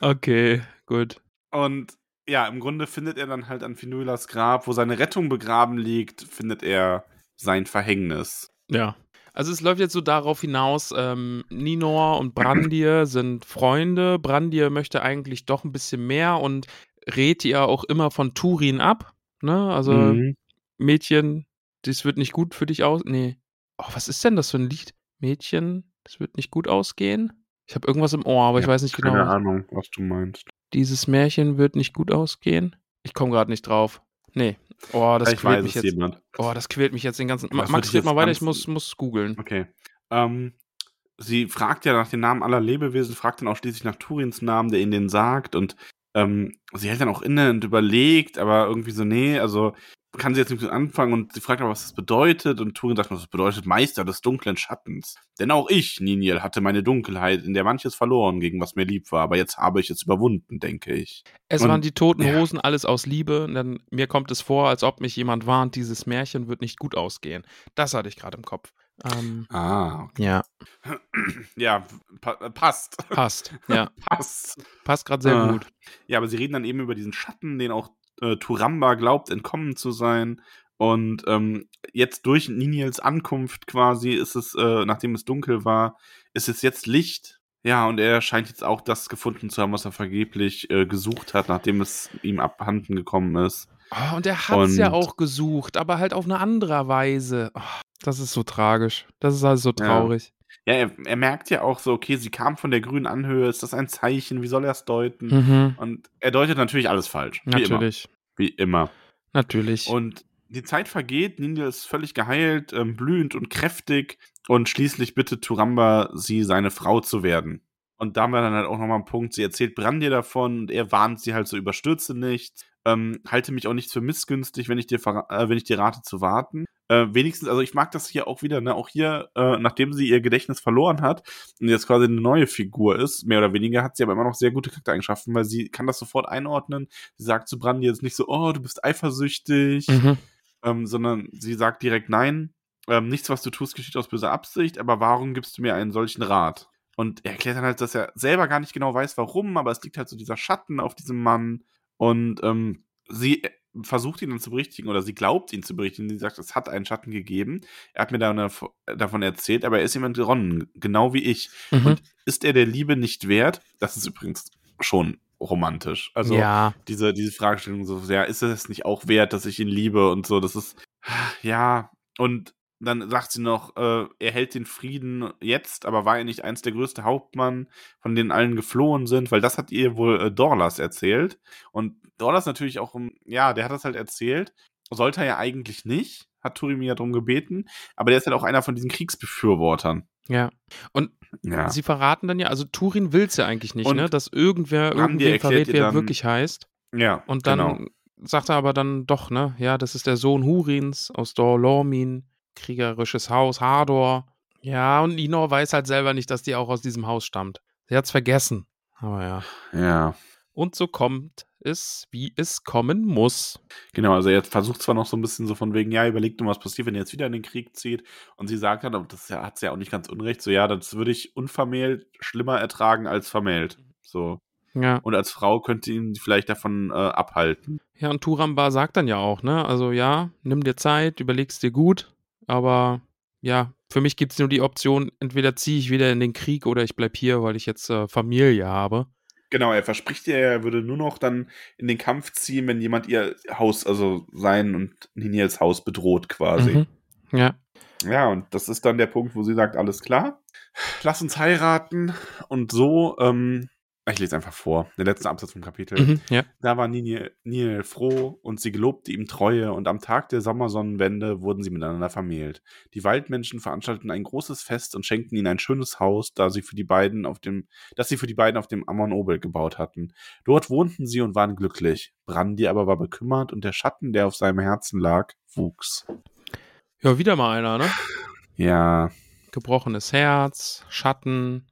A: Okay, gut.
B: Und ja, im Grunde findet er dann halt an Finulas Grab, wo seine Rettung begraben liegt, findet er sein Verhängnis.
A: Ja. Also es läuft jetzt so darauf hinaus, ähm, Ninor und Brandir sind Freunde. Brandir möchte eigentlich doch ein bisschen mehr und rät ihr auch immer von Turin ab. Ne? Also
B: Mhm.
A: Mädchen, das wird nicht gut für dich aus. Nee. Oh, was ist denn das für ein Lied? Mädchen, das wird nicht gut ausgehen. Ich habe irgendwas im Ohr, aber ich
B: Ja,
A: weiß nicht genau.
B: Keine Ahnung, was du meinst.
A: Dieses Märchen wird nicht gut ausgehen. Ich komme gerade nicht drauf. Nee. Oh, das
B: Vielleicht
A: quält mich jetzt.
B: jemand.
A: Oh, das quält mich jetzt den ganzen.
B: Was
A: Max,
B: ich
A: red mal weiter, ich muss, muss googeln.
B: Okay. Ähm, sie fragt ja nach den Namen aller Lebewesen, fragt dann auch schließlich nach Turins Namen, der ihnen den sagt. Und ähm, sie hält dann auch inne und überlegt, aber irgendwie so, nee, also kann sie jetzt nicht mit anfangen und sie fragt auch, was das bedeutet. Und Turin sagt, das bedeutet Meister des dunklen Schattens. Denn auch ich, Niniel, hatte meine Dunkelheit, in der manches verloren, gegen was mir lieb war. Aber jetzt habe ich es überwunden, denke ich.
A: Es
B: Und-
A: waren die toten
B: ja.
A: Hosen, alles aus Liebe. Denn mir kommt es vor, als ob mich jemand warnt, dieses Märchen wird nicht gut ausgehen. Das hatte ich gerade im Kopf. Ähm,
B: Ah,
A: ja,
B: ja, pa passt.
A: passt. Ja,
B: passt.
A: passt gerade sehr
B: Ah.
A: gut.
B: Ja, aber sie reden dann eben über diesen Schatten, den auch äh, Turamba glaubt, entkommen zu sein. Und ähm, jetzt durch Niniels Ankunft quasi ist es, äh, nachdem es dunkel war, ist es jetzt Licht. Ja, und er scheint jetzt auch das gefunden zu haben, was er vergeblich äh, gesucht hat, nachdem es ihm abhanden gekommen ist.
A: Oh, und er hat es ja auch gesucht, aber halt auf eine andere Weise. Oh, das ist so tragisch. Das ist also so traurig.
B: Ja, er, er merkt ja auch so, okay, sie kam von der grünen Anhöhe, ist das ein Zeichen? Wie soll er es deuten?
A: Mhm.
B: Und er deutet natürlich alles falsch. Wie
A: Natürlich.
B: immer. Wie immer.
A: Natürlich.
B: Und die Zeit vergeht, Ninja ist völlig geheilt, ähm, blühend und kräftig und schließlich bittet Turamba, sie seine Frau zu werden. Und da haben wir dann halt auch nochmal einen Punkt, sie erzählt Brandir davon und er warnt sie halt so, überstürze nicht, ähm, halte mich auch nicht für missgünstig, wenn ich dir, äh, wenn ich dir rate zu warten. Äh, wenigstens, also ich mag das hier auch wieder, ne, auch hier, äh, nachdem sie ihr Gedächtnis verloren hat und jetzt quasi eine neue Figur ist, mehr oder weniger, hat sie aber immer noch sehr gute Charaktereigenschaften, weil sie kann das sofort einordnen. Sie sagt zu Brandir jetzt nicht so, oh, du bist eifersüchtig,
A: mhm.
B: ähm, sondern sie sagt direkt nein. Ähm, nichts, was du tust, geschieht aus böser Absicht, aber warum gibst du mir einen solchen Rat? Und er erklärt dann halt, dass er selber gar nicht genau weiß, warum, aber es liegt halt so dieser Schatten auf diesem Mann. Und ähm, sie versucht ihn dann zu berichtigen oder sie glaubt ihn zu berichtigen. Sie sagt, es hat einen Schatten gegeben. Er hat mir davon erzählt, aber er ist jemand geronnen, genau wie ich.
A: Mhm.
B: Und ist er der Liebe nicht wert? Das ist übrigens schon romantisch. Also
A: ja.
B: diese, diese Fragestellung so, ja, ist es nicht auch wert, dass ich ihn liebe und so, das ist, ja, und dann sagt sie noch, äh, er hält den Frieden jetzt, aber war er nicht eins der größte Hauptmann, von denen allen geflohen sind, weil das hat ihr wohl äh, Dorlas erzählt. Und Dorlas natürlich auch, um, ja, der hat das halt erzählt, sollte er ja eigentlich nicht, hat Turim ja darum gebeten, aber der ist halt auch einer von diesen Kriegsbefürwortern.
A: Ja. Und
B: Ja.
A: sie verraten dann ja, also Turin will es ja eigentlich nicht,
B: Und
A: ne? Dass irgendwer
B: erklärt
A: verrät, wer er wirklich heißt.
B: ja,
A: Und dann
B: genau.
A: sagt er aber dann doch, ne? Ja, das ist der Sohn Hurins aus Dor Lormin, kriegerisches Haus, Hador. Ja, und Inor weiß halt selber nicht, dass die auch aus diesem Haus stammt. Sie hat's vergessen. Aber ja.
B: Ja.
A: Und so kommt es, wie es kommen muss.
B: Genau, also er versucht zwar noch so ein bisschen so von wegen, ja, überlegt nur, was passiert, wenn er jetzt wieder in den Krieg zieht. Und sie sagt dann, aber das hat sie ja auch nicht ganz unrecht, so ja, das würde ich unvermählt schlimmer ertragen als vermählt. So.
A: Ja.
B: Und als Frau könnte ihn vielleicht davon äh, abhalten.
A: Ja, und Turamba sagt dann ja auch, ne? Also ja, nimm dir Zeit, überleg's dir gut, aber ja, für mich gibt's nur die Option, entweder ziehe ich wieder in den Krieg oder ich bleib hier, weil ich jetzt äh, Familie habe.
B: Genau, er verspricht ihr, er würde nur noch dann in den Kampf ziehen, wenn jemand ihr Haus, also sein und Niniels Haus bedroht quasi.
A: Mhm. Ja.
B: Ja, und das ist dann der Punkt, wo sie sagt, alles klar, lass uns heiraten. Und so, ähm, ich lese einfach vor, der letzte Absatz vom Kapitel.
A: Mhm. Ja.
B: Da war Niniel froh und sie gelobte ihm Treue und am Tag der Sommersonnenwende wurden sie miteinander vermählt. Die Waldmenschen veranstalteten ein großes Fest und schenkten ihnen ein schönes Haus, da sie für die beiden auf dem, das sie für die beiden auf dem Ammon Obel gebaut hatten. Dort wohnten sie und waren glücklich. Brandi aber war bekümmert und der Schatten, der auf seinem Herzen lag, wuchs.
A: Ja, wieder mal einer, ne?
B: Ja,
A: Gebrochenes Herz, Schatten.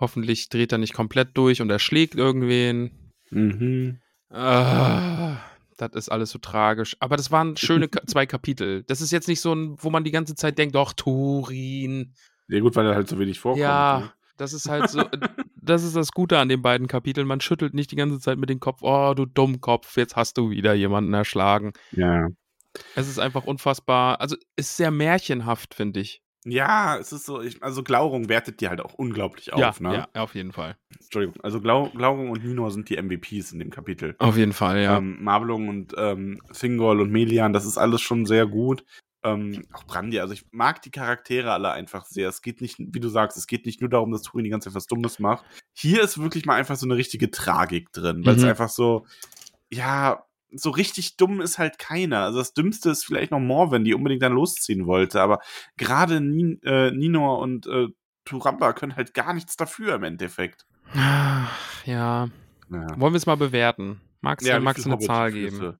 A: Hoffentlich dreht er nicht komplett durch und erschlägt irgendwen.
B: mhm.
A: Ah, das ist alles so tragisch. Aber das waren schöne zwei Kapitel. Das ist jetzt nicht so ein, wo man die ganze Zeit denkt, doch, Turin.
B: Ja, gut, weil er halt so wenig vorkommt.
A: Ja,
B: ne?
A: das ist halt so, das ist das Gute an den beiden Kapiteln. Man schüttelt nicht die ganze Zeit mit dem Kopf, oh, du Dummkopf, jetzt hast du wieder jemanden erschlagen.
B: Ja.
A: Es ist einfach unfassbar, also ist sehr märchenhaft, finde ich.
B: Ja, es ist so, ich, also Glaurung wertet die halt auch unglaublich auf,
A: ja,
B: ne?
A: ja, auf jeden Fall.
B: Entschuldigung. Also Glau Glaurung und Minor sind die MVPs in dem Kapitel.
A: Auf jeden Fall, ja.
B: Ähm, Marbelung und ähm, Thingol und Melian, das ist alles schon sehr gut. Ähm, auch Brandy, also ich mag die Charaktere alle einfach sehr. Es geht nicht, wie du sagst, es geht nicht nur darum, dass Turin die ganze Zeit was Dummes macht. Hier ist wirklich mal einfach so eine richtige Tragik drin, weil es
A: Mhm.
B: einfach so, ja, so richtig dumm ist halt keiner. Also das Dümmste ist vielleicht noch Morven, die unbedingt dann losziehen wollte, aber gerade Nin, äh, Ninor und äh, Turamba können halt gar nichts dafür im Endeffekt.
A: Ach, ja.
B: Ja.
A: Wollen wir es mal bewerten? Magst du
B: wie
A: magst eine Zahl geben?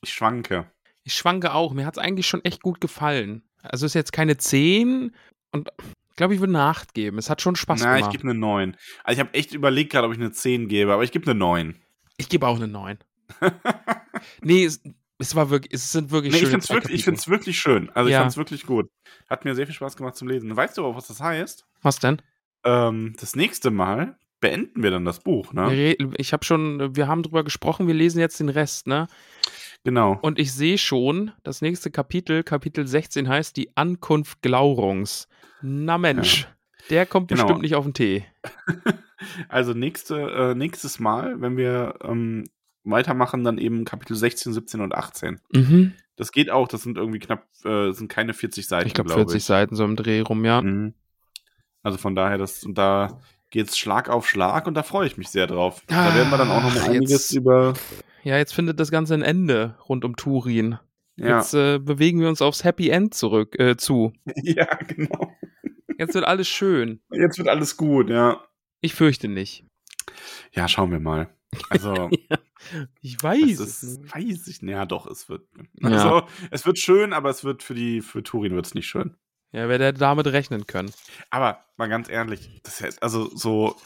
B: Ich schwanke.
A: Ich schwanke auch. Mir hat es eigentlich schon echt gut gefallen. Also ist jetzt keine 10 und ich glaube, ich würde eine 8 geben. Es hat schon Spaß
B: Na, ich
A: gemacht.
B: gebe eine 9. Also ich habe echt überlegt gerade, ob ich eine 10 gebe, aber ich gebe eine 9.
A: Ich gebe auch eine 9. nee, es, es war wirklich, es sind wirklich
B: Nee, ich
A: schöne
B: finde es wirklich, ich schön. Also ich
A: Ja.
B: fand es wirklich gut. Hat mir sehr viel Spaß gemacht zum Lesen. Weißt du aber, was das heißt?
A: Was denn?
B: Ähm, das nächste Mal beenden wir dann das Buch, ne?
A: Ich habe schon, wir haben drüber gesprochen, wir lesen jetzt den Rest, ne?
B: Genau.
A: Und ich sehe schon, das nächste Kapitel, Kapitel 16 heißt die Ankunft Glaurungs. Na Mensch, der kommt
B: Genau.
A: bestimmt nicht auf den Tee.
B: Also nächste, äh, nächstes Mal, wenn wir ähm, weitermachen, dann eben Kapitel 16, 17 und 18.
A: Mhm.
B: Das geht auch, das sind irgendwie knapp, äh, sind keine 40 Seiten,
A: Ich glaube
B: glaube
A: 40 Seiten so im Dreh rum, ja.
B: Mhm. Also von daher, das, und da geht's Schlag auf Schlag und da freue ich mich sehr drauf. Da werden wir dann auch noch mal einiges
A: jetzt-
B: über.
A: Ja, jetzt findet das Ganze ein Ende rund um Turin.
B: Ja,
A: Jetzt äh, bewegen wir uns aufs Happy End zurück äh, zu.
B: ja, genau.
A: Jetzt wird alles schön.
B: Jetzt wird alles gut, ja.
A: Ich fürchte nicht.
B: Ja, schauen wir mal. Also,
A: Ich
B: das
A: weiß. es
B: ist, weiß ich, ja doch, es wird.
A: Ja.
B: Also, es wird schön, aber es wird für die, für Turin wird es nicht schön.
A: Ja, wer hätte damit rechnen können.
B: Aber mal ganz ehrlich, das hätt, also so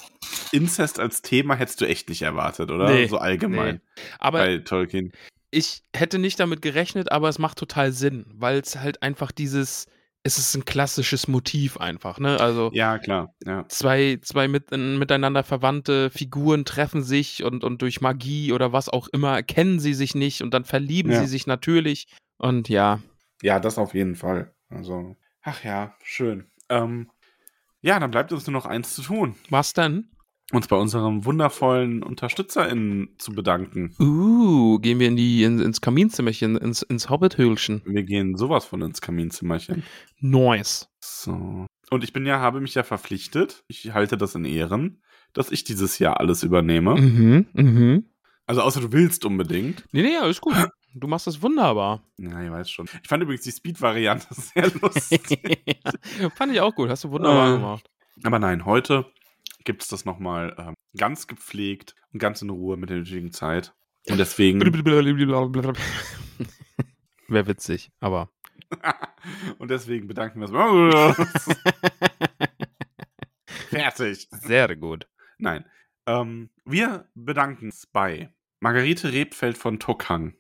B: Inzest als Thema hättest du echt nicht erwartet, oder?
A: Nee,
B: so allgemein
A: Aber
B: bei Tolkien.
A: ich hätte nicht damit gerechnet, aber es macht total Sinn, weil es halt einfach dieses, es ist ein klassisches Motiv einfach, ne? Also
B: Ja, klar. Ja.
A: zwei, zwei mit, miteinander verwandte Figuren treffen sich und, und durch Magie oder was auch immer erkennen sie sich nicht und dann verlieben
B: Ja.
A: sie sich natürlich. Und ja,
B: ja, das auf jeden Fall. Also, ach ja, schön. Ähm, ja, dann bleibt uns nur noch eins zu tun.
A: was denn?
B: Uns bei unserem wundervollen UnterstützerInnen zu bedanken.
A: Uh, gehen wir in die, in, ins Kaminzimmerchen, ins, ins Hobbithöhlchen.
B: Wir gehen sowas von ins Kaminzimmerchen.
A: Nice.
B: So. Und ich bin ja, habe mich ja verpflichtet, ich halte das in Ehren, dass ich dieses Jahr alles übernehme.
A: Mhm, mhm.
B: Also außer du willst unbedingt.
A: Nee, nee, alles gut. Du machst das wunderbar.
B: Ja, ich weiß schon. Ich fand übrigens die Speed-Variante sehr lustig.
A: Fand ich auch gut. Hast du wunderbar
B: Äh.
A: gemacht.
B: Aber nein, heute gibt es das nochmal ähm, ganz gepflegt und ganz in Ruhe mit der nötigen Zeit. Und deswegen,
A: Wäre witzig, aber.
B: und deswegen bedanken wir uns. Fertig.
A: Sehr gut.
B: Nein. Ähm, wir bedanken uns bei Margarete Rebfeld von Tokang.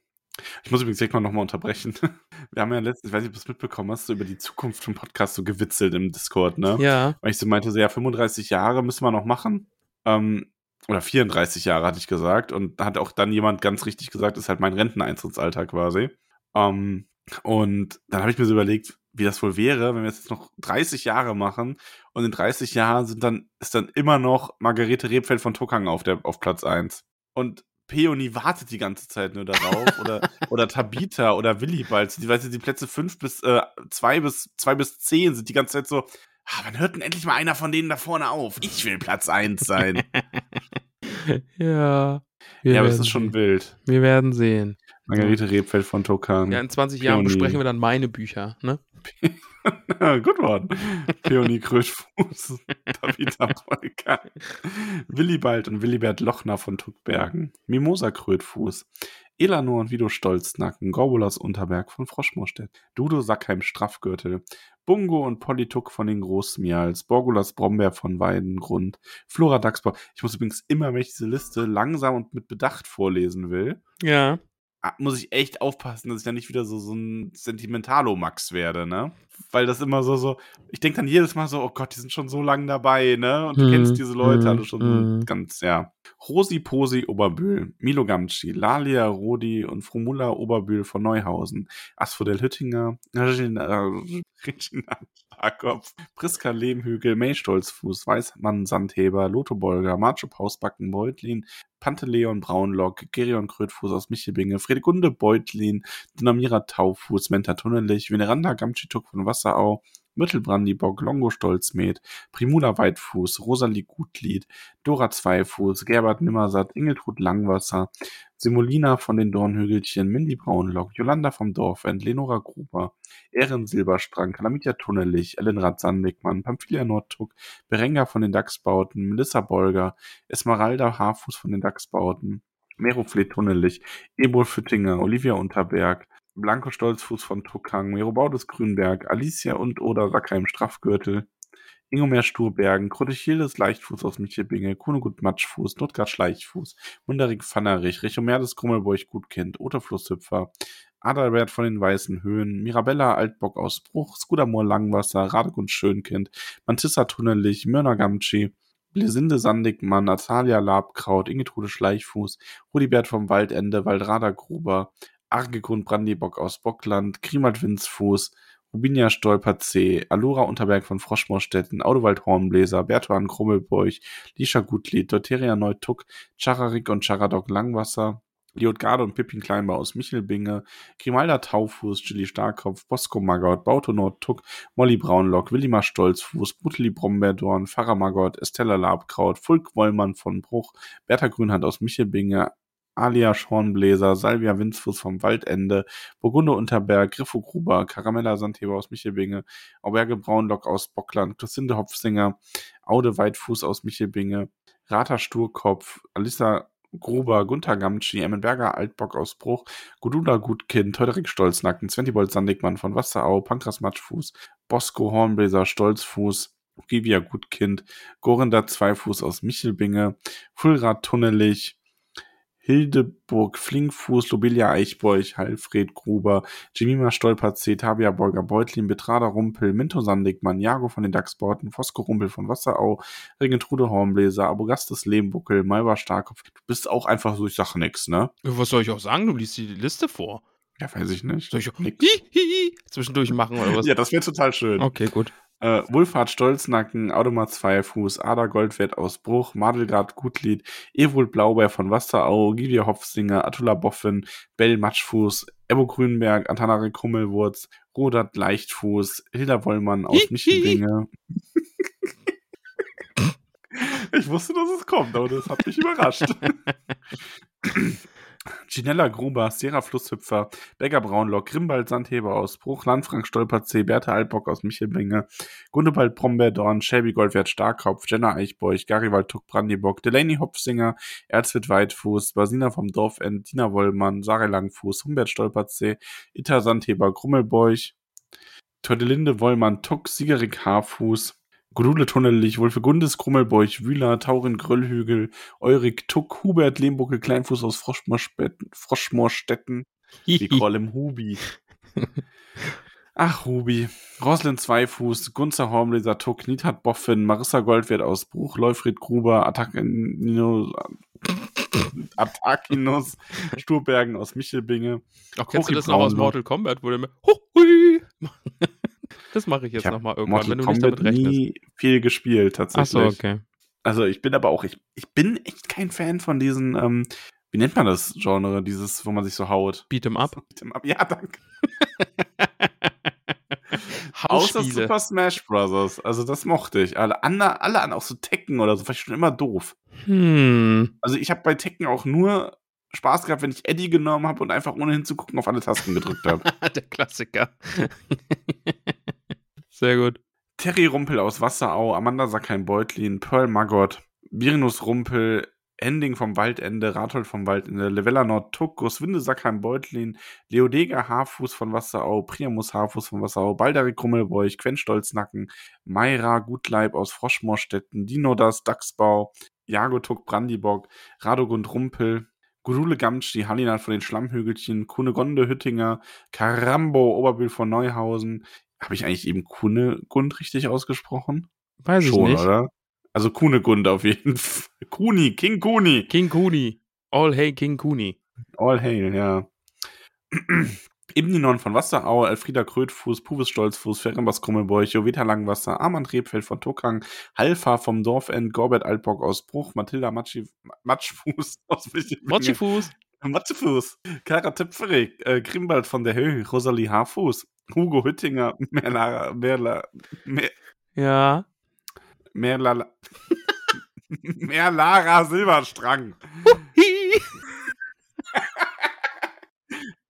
B: Ich muss übrigens direkt mal nochmal unterbrechen. Wir haben ja letztens, ich weiß nicht, ob du es mitbekommen hast, so über die Zukunft vom Podcast so gewitzelt im Discord, ne?
A: Ja.
B: Weil ich so meinte, so, ja, 35 Jahre müssen wir noch machen. Ähm, oder 34 Jahre hatte ich gesagt. Und da hat auch dann jemand ganz richtig gesagt, ist halt mein Renteneintrittsalter quasi. Ähm, und dann habe ich mir so überlegt, wie das wohl wäre, wenn wir jetzt noch 30 Jahre machen und in 30 Jahren sind dann, ist dann immer noch Margarete Rebfeld von Tokang auf, der, auf Platz 1. Und Peony wartet die ganze Zeit nur darauf. oder, oder Tabitha oder Willibald. Die, weißt du, die Plätze 5 bis, äh, 2 bis, 2 bis 10 sind die ganze Zeit so, ah, wann hört denn endlich mal einer von denen da vorne auf? Ich will Platz 1 sein.
A: Ja.
B: Ja, aber
A: werden
B: ist schon wild.
A: Wir werden sehen.
B: Margarete Rebfeld von Tokan.
A: Ja, in 20 Jahren
B: Peony.
A: besprechen wir dann meine Bücher, ne?
B: Gut worden. Peony Krötfuß, Tabitha Polka, Willibald und Willibert Lochner von Tuckbergen, Mimosa Krötfuß, Elanor und Vido Stolznacken, Gorbulas Unterberg von Froschmorstedt, Dudo Sackheim Straffgürtel, Bungo und Polituk von den Großmials, Borgulas Brombeer von Weidengrund, Flora Dachsbau. Ich muss übrigens immer, wenn ich diese Liste langsam und mit Bedacht vorlesen will,
A: Ja.
B: Ah, muss ich echt aufpassen, dass ich da nicht wieder so, so ein Sentimentalo-Max werde, ne? Weil das immer so, so, ich denke dann jedes Mal so, oh Gott, die sind schon so lange dabei, ne? Und du
A: Hm,
B: kennst diese Leute
A: hm,
B: alle schon
A: hm.
B: ganz, ja. Rosi Posi Oberbühl, Milo Gamci, Lalia Rodi und Frumula Oberbühl von Neuhausen, Asphodel Hüttinger, Regina, Regina Starkopf, Priska Lehmhügel, May Stolzfuß, Weißmann Sandheber, Lotho Bolger, Marco Pausbacken Beutlin, Panteleon Braunlock, Gerion Krötfuß aus Michelbinge, Fredegunde Beutlin, Dynamira Taufuß, Menta Tunnelich, Veneranda Gamtschituk von Wasserau, Mittelbrandibock, Longo Stolzmet, Primula Weitfuß, Rosalie Gutlied, Dora Zweifuß, Gerbert Nimmersatt, Ingeltrud Langwasser, Simulina von den Dornhügelchen, Mindy Braunlock, Jolanda vom Dorfend, Lenora Gruber, Ehren Silberstrang, Kalamitia Tunnelich, Ellenrad Sandwigmann, Pamphilia Nordtuck, Berenga von den Dachsbauten, Melissa Bolger, Esmeralda Haarfuß von den Dachsbauten, Merofle Tunnelich, Ebol Füttinger, Olivia Unterberg, Blanco Stolzfuß von Tuckhang, Merobaudes Grünberg, Alicia und oder Sackheim Straffgürtel, Ingomer Sturbergen, Krotechildes Leichtfuß aus Michelbinge, Kunegut Matschfuß, Notgard Schleichfuß, Munderig Pfannerich, Richomerdes Grummelburg Gutkind, Oterflusshüpfer, Adalbert von den Weißen Höhen, Mirabella Altbock aus Bruch, Skudamor Langwasser, Radegund Schönkind, Mantissa Tunnelich, Mörner Gamci, Blisinde Sandigmann, Natalia Labkraut, Ingetrude Schleichfuß, Rudibert vom Waldende, Waldrada Gruber, Argegrund Brandibock aus Bockland, Grimald Winzfuß, Rubinia Stolper C., Alura Unterberg von Froschmorstetten, Audewald Hornbläser, Bertuan Krummelburg, Lisha Gutlied, Doteria Neutuck, Chararik und Charadok Langwasser, Liotgarde und Pippin Kleinbau aus Michelbinge, Grimalda Taufuß, Gilly Starkopf, Bosco Maggot, Bauto Nordtuck, Molly Braunlock, Willimar Stolzfuß, Bruteli Brombeerdorn, Pfarrer Maggot, Estella Labkraut, Fulk Wollmann von Bruch, Bertha Grünhand aus Michelbinge, Alia Schornbläser, Salvia Winzfuß vom Waldende, Burgunde Unterberg, Griffo Gruber, Karamella Sandheber aus Michelbinge, Auberge Braunlock aus Bockland, Christinde Hopfsinger, Aude Weitfuß aus Michelbinge, Rata Sturkopf, Alissa Gruber, Gunther Gamtschi, Emmenberger Altbock aus Bruch, Gudula Gutkind, Teuderik Stolznacken, Sventibold Sandigmann von Wasserau, Pankras Matschfuß, Bosco Hornbläser Stolzfuß, Givia Gutkind, Gorinda Zweifuß aus Michelbinge, Fulrad Tunnelich, Hildeburg Flinkfuß, Lobelia Eichbeuch, Halfred Gruber, Jemima Stolper C., Tabia Bolger Beutlin, Betrader Rumpel, Minto Sandigmann, Jago von den Dachsbauten, Fosco Rumpel von Wasserau, Regentrude Hornbläser, Abogastes Lehmbuckel, Malva Starkopf. Du bist auch einfach so, ich sag nix, ne?
A: Was soll ich auch sagen? Du liest die Liste vor.
B: Ja, weiß ich nicht.
A: Soll ich auch
B: Nix.
A: hi, hi, hi, zwischendurch machen oder was?
B: Ja, das wäre total schön.
A: Okay, gut.
B: Äh, Wulfhard Stolznacken, Automar Zweierfuß, Ada Goldwert aus Bruch, Madelgard Gutlied, Ewold Blaubeer von Wasserau, Gidia Hopfsinger, Attula Boffin, Bell Matschfuß, Ebo Grünberg, Antanare Krummelwurz, Rodert Leichtfuß, Hilda Wollmann aus Michelbinge. ich wusste, dass es kommt, aber das hat mich überrascht. Ginella Gruber, Sierra Flusshüpfer, Becker Braunlock, Grimbald Sandheber aus Bruch, Landfrank Stolper C., Bertha Altbock aus Michelbinge, Gundebald Brombeerdorn, Shelby Goldwert Starkopf, Jenna Eichbeuch, Garibald Tuck Brandibock, Delaney Hopfsinger, Erzwitt Weitfuß, Basina vom Dorfend, Dina Wollmann, Sarah Langfuß, Humbert Stolper C., Itta Sandheber, Grummelbeuch, Tordelinde Wollmann Tuck, Siegerik Haarfuß, Gudule Tunnelich, Wolfegundes Krummelbeuch, Wühler, Taurin Gröllhügel, Eurik Tuck, Hubert Lehmbuckel, Kleinfuß aus Froschmorstetten, wie Kroll im Hubi. Ach, Hubi. Roslin Zweifuß, Gunzer Hormleser Tuck, Niedhard Boffin, Marissa Goldwert aus Bruch, Leufried Gruber, Attakinus, Attakinus, Sturbergen aus Michelbinge.
A: Auch kennst du
B: Kochi
A: das noch aus. Mortal Kombat, wo der mir Hui. Das mache ich jetzt
B: Ich
A: nochmal irgendwann,
B: Mortal
A: wenn du nicht damit rechnest.
B: nie viel gespielt, tatsächlich.
A: Achso, okay.
B: Also ich bin aber auch, ich, ich bin echt kein Fan von diesen, ähm, wie nennt man das Genre, dieses, wo man sich so haut?
A: Beat'em up.
B: Ja, danke. Außer. Super Smash Bros. Also das mochte ich. Alle anderen, alle anderen, auch so Tekken oder so, fand ich schon immer doof.
A: Hm.
B: Also ich habe bei Tekken auch nur Spaß gehabt, wenn ich Eddie genommen habe und einfach ohne hinzugucken auf alle Tasten gedrückt habe.
A: Der Klassiker. Sehr gut.
B: Terry Rumpel aus Wasserau, Amanda Sackheim Beutlin, Pearl Maggot, Virinus Rumpel, Ending vom Waldende, Rathold vom Waldende, Levella Nord Tuck, Großwinde Sackheim Beutlin, Leodega Haarfuß von Wasserau, Priamus Haarfuß von Wasserau, Balderik Krummelbeuch, Quen Stolznacken, Mayra Gutleib aus Froschmorstetten, Dinodas Dachsbau, Jago Tuck Brandibock, Radogund Rumpel, Gudule Gamschi, Hallinat von den Schlammhügelchen, Kunegonde Hüttinger, Karambo, Oberbühl von Neuhausen. Habe ich eigentlich eben Kunegund richtig ausgesprochen?
A: Weiß
B: Schon,
A: ich nicht.
B: oder? Also Kunegund auf jeden Fall. Kuni, King Kuni.
A: King Kuni. All hey King Kuni.
B: All hail, ja. Imninon von Wasserau, Elfrieda Krötfuß, Puvis Stolzfuß, Ferenbas Krummelbeuch, Jovita Langwasser, Armand Rebfeld von Tuckang, Halfa vom Dorfend, Gorbert Altbock aus Bruch, Mathilda Matschi, Matschfuß aus Michelbinge,
A: Mochifuß.
B: Matschefuß, Kara Töpferig, äh, Grimbald von der Höhe, Rosalie Haarfuß, Hugo Hüttinger, Merla, Merla, Mer,
A: Ja.
B: Merla, Merlara Silberstrang.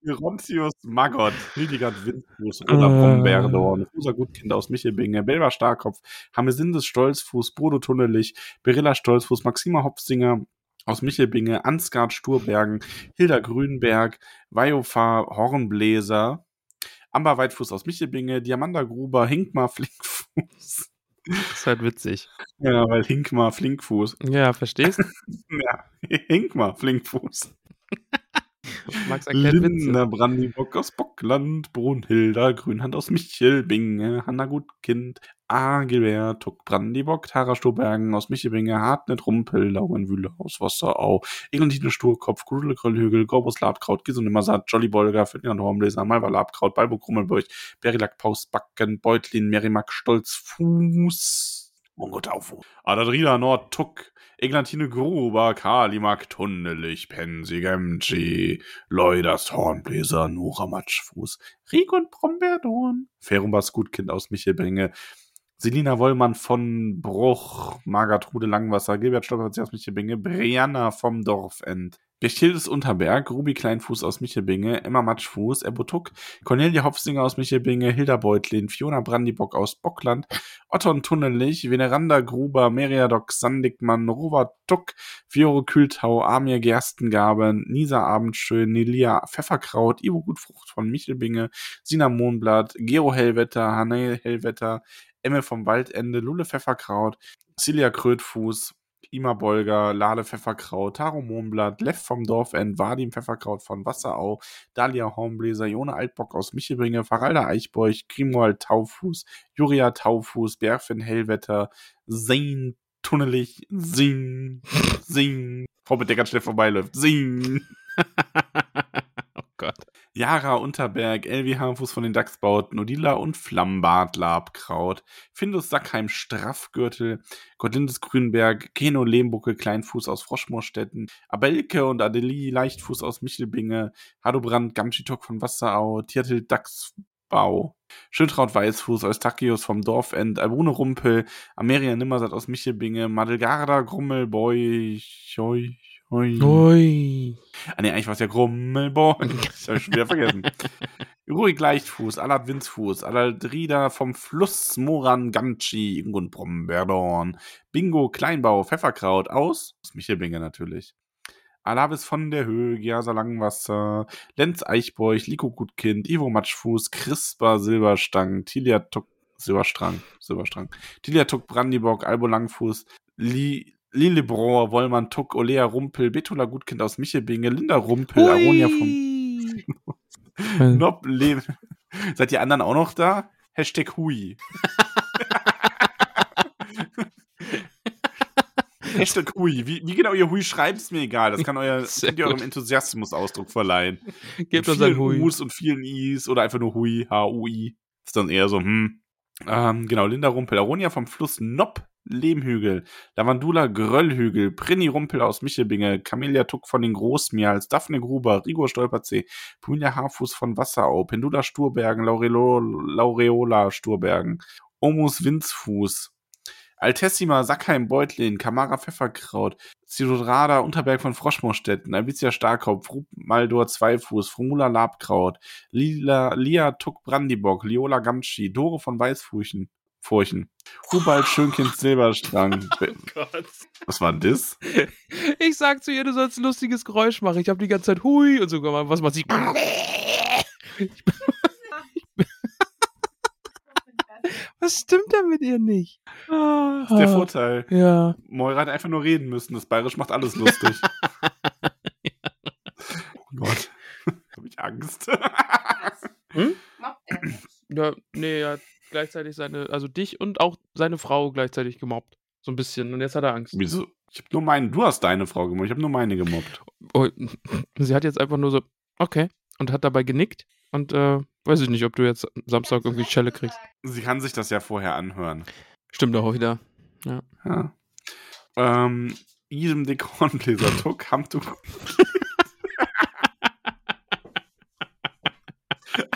B: Gerontius Maggot, Hildegard Windfuß, Roda
A: Äh.
B: Brombeerdorn, Rosa Gutkind aus Michelbinge, Belva Starkopf, Hamesindes Stolzfuß, Bodo Tunnelich, Berilla Stolzfuß, Maxima Hopfsinger aus Michelbinge, Ansgard Sturbergen, Hilda Grünberg, Vajofa Hornbläser, Amber Weitfuß aus Michelbinge, Diamanda Gruber, Hinkmar Flinkfuß.
A: Ist halt witzig.
B: Ja, weil Hinkmar Flinkfuß.
A: Ja, verstehst?
B: Ja, Hinkmar Flinkfuß.
A: Max erklärt Witze.
B: Linda Brandybock aus Bockland, Brunhilda, Grünhand aus Michelbinge, Hanna Gutkind, Agilbert, Tuck Brandybock, Tara Stobergen aus Michelbinge, Hartnett Rumpel, Lauenwühle aus Wasserau, Eglantine Sturkopf, Grudel Kröllhügel, Gorbus Labkraut, Gison Nimmersaat, Jolly Bolger, Ferdinand Hornbläser, Malva Labkraut, Balbo Krummelburg, Berilack Paus Backen, Beutlin, Merimak Stolzfuß, Mungo Taufu, Adadrina Nord Tuck, Eglantine Gruber, Kalimak Tunnelich, Pensi Gemci, Leuders Hornbläser, Nora Matschfuß, Rigon Brombeerdorn, Ferumbas Gutkind aus Michelbringe, Selina Wollmann von Bruch, Margatrude Langwasser, Gilbert Stolpertz aus Michelbinge, Brianna vom Dorfend, Bechtildes Unterberg, Ruby Kleinfuß aus Michelbinge, Emma Matschfuß, Ebbo Tuck, Cornelia Hopfsinger aus Michelbinge, Hilda Beutlin, Fiona Brandybock aus Bockland, Otton Tunnelich, Veneranda Gruber, Meriadoc Sandigmann, Robert Tuck, Fiore Kühltau, Amir Gerstengabe, Nisa Abendschön, Nelia Pfefferkraut, Ivo Gutfrucht von Michelbinge, Sina Mohnblatt, Gero Hellwetter, Hanne Hellwetter, Emme vom Waldende, Lulle Pfefferkraut, Celia Krötfuß, Ima Bolger, Lale Pfefferkraut, Taro Mohnblatt, Lev vom Dorfend, Vadim Pfefferkraut von Wasserau, Dalia Hornbläser, Jone Altbock aus Michelbringe, Faralda Eichbeuch, Grimoald Taufuß, Juria Taufuß, Berfin Hellwetter, Sein Tunnelich, Sing, Sing, Hobbit, der ganz schnell vorbeiläuft, Sing. Jara Unterberg, Elvi Harmfuß von den Dachsbauten, Odila und Flammbart Labkraut, Findus Sackheim Straffgürtel, Gottlindes Grünberg, Keno Lehmbucke Kleinfuß aus Froschmoorstetten, Abelke und Adelie Leichtfuß aus Michelbinge, Hadobrand Gamschitok von Wasserau, Tiertel Dachsbau, Schildtraut Weißfuß Eustachius vom Dorfend, Albune Rumpel, Ameria Nimmersatt aus Michelbinge, Madelgarda Grummel, Boy, Choi, Choi.
A: Ui.
B: Ah, nee, eigentlich war es ja hab ich schon wieder vergessen. Ruhig Leichtfuß, Alad Winzfuß, Aladrida vom Fluss, Moran Gamci, Ingun Brombeerdorn, Bingo Kleinbau, Pfefferkraut aus, aus Michelbinge natürlich. Alabis von der Höhe, Giasa Langwasser, Lenz Eichbeuch, Liko Gutkind, Ivo Matschfuß, Crispa Silberstang, Tilia Tuck, Silberstrang, Silberstrang, Tilia Tuck Brandybock, Albo Langfuß, Li, Lillebrohr, Wollmann Tuck, Olea Rumpel, Betula Gutkind aus Michelbinge, Linda Rumpel, Aronia vom
A: Ui.
B: Nob leben. Seid ihr anderen auch noch da? Hashtag Hui. Hashtag Hui. Wie, wie genau ihr Hui schreibt, ist mir egal. Das kann euer,
A: Sehr
B: könnt ihr eurem. Enthusiasmus Ausdruck verleihen.
A: Gebt uns ein
B: vielen
A: Hui.
B: U's und vielen I's oder einfach nur Hui, H-U-I. Ist dann eher so, hm. Ähm, genau, Linda Rumpel, Aronia vom Fluss Nob, Lehmhügel, Lavandula Gröllhügel, Prinny Rumpel aus Michelbinge, Camelia Tuck von den Großmials, Daphne Gruber, Rigor Stolperzee, Punja Haarfuß von Wasserau, Pendula Sturbergen, Laurelo, Laureola Sturbergen, Omus Winzfuß, Altessima Sackheim Beutlin, Kamara Pfefferkraut, Zilodrada Unterberg von Froschmoorstetten, Albizia Starkopf, Rup Maldor Zweifuß, Frumula Labkraut, Lila, Lia Tuck Brandybock, Liola Gamschi, Dore von Weißfurchen, Furchen, Hubald Schönkind Silberstrang.
A: Gott.
B: Was war denn das?
A: Ich sag zu ihr, du sollst ein lustiges Geräusch machen. Ich habe die ganze Zeit Hui und sogar mal, was macht sie? Was stimmt da mit ihr nicht?
B: Das ist der Vorteil.
A: Ja.
B: Moira hat einfach nur reden müssen. Das Bayerisch macht alles lustig. Angst.
C: Mobbt er nicht.
A: Ja, nee, er hat gleichzeitig seine, also dich und auch seine Frau gleichzeitig gemobbt. So ein bisschen. Und jetzt hat er Angst.
B: Wieso? Ich hab nur meinen, du hast deine Frau gemobbt, ich habe nur meine gemobbt.
A: Oh, sie hat jetzt einfach nur so, okay. Und hat dabei genickt. Und äh, weiß ich nicht, ob du jetzt Samstag irgendwie Schelle kriegst.
B: Sie kann sich das ja vorher anhören.
A: Stimmt auch wieder.
B: Ja. Ähm, Idem de Kornbläser Tuck, Hamtuk.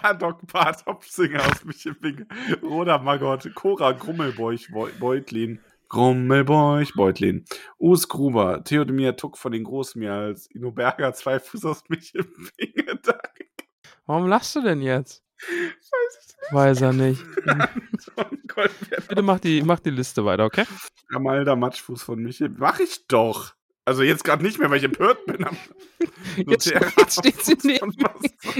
B: Adok Bart Hopsinger aus Michelbinge, Roda Magott, Cora Grummelbeuch Beu- Beutlin, Grummelbeuch Beutlin, Us Gruber, Theodomir Tuck von den Großmeers, Ino Berger, zwei Fuß aus Michelbinge, Dank.
A: Warum lachst du denn jetzt?
B: Weiß ich
A: Weiß er nicht.
B: nicht.
A: Bitte mach die, mach die Liste weiter, okay?
B: Amalda Matschfuß von Michel. Mach ich doch. Also jetzt gerade nicht mehr, weil ich empört bin.
A: Jetzt, jetzt, steht sie neben mir,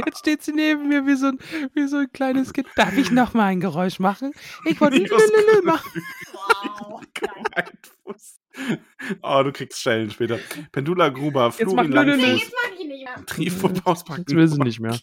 A: jetzt steht sie neben mir wie so ein, wie so ein kleines Kind. Darf ich noch mal ein Geräusch machen? Ich wollte Lülülü machen.
C: Wow.
B: Oh, du kriegst Stellen später. Pendula Gruber,
A: Jetzt
B: Florin Langfuß,
C: mehr.
B: Pauspacken.
A: Jetzt will sie nicht mehr.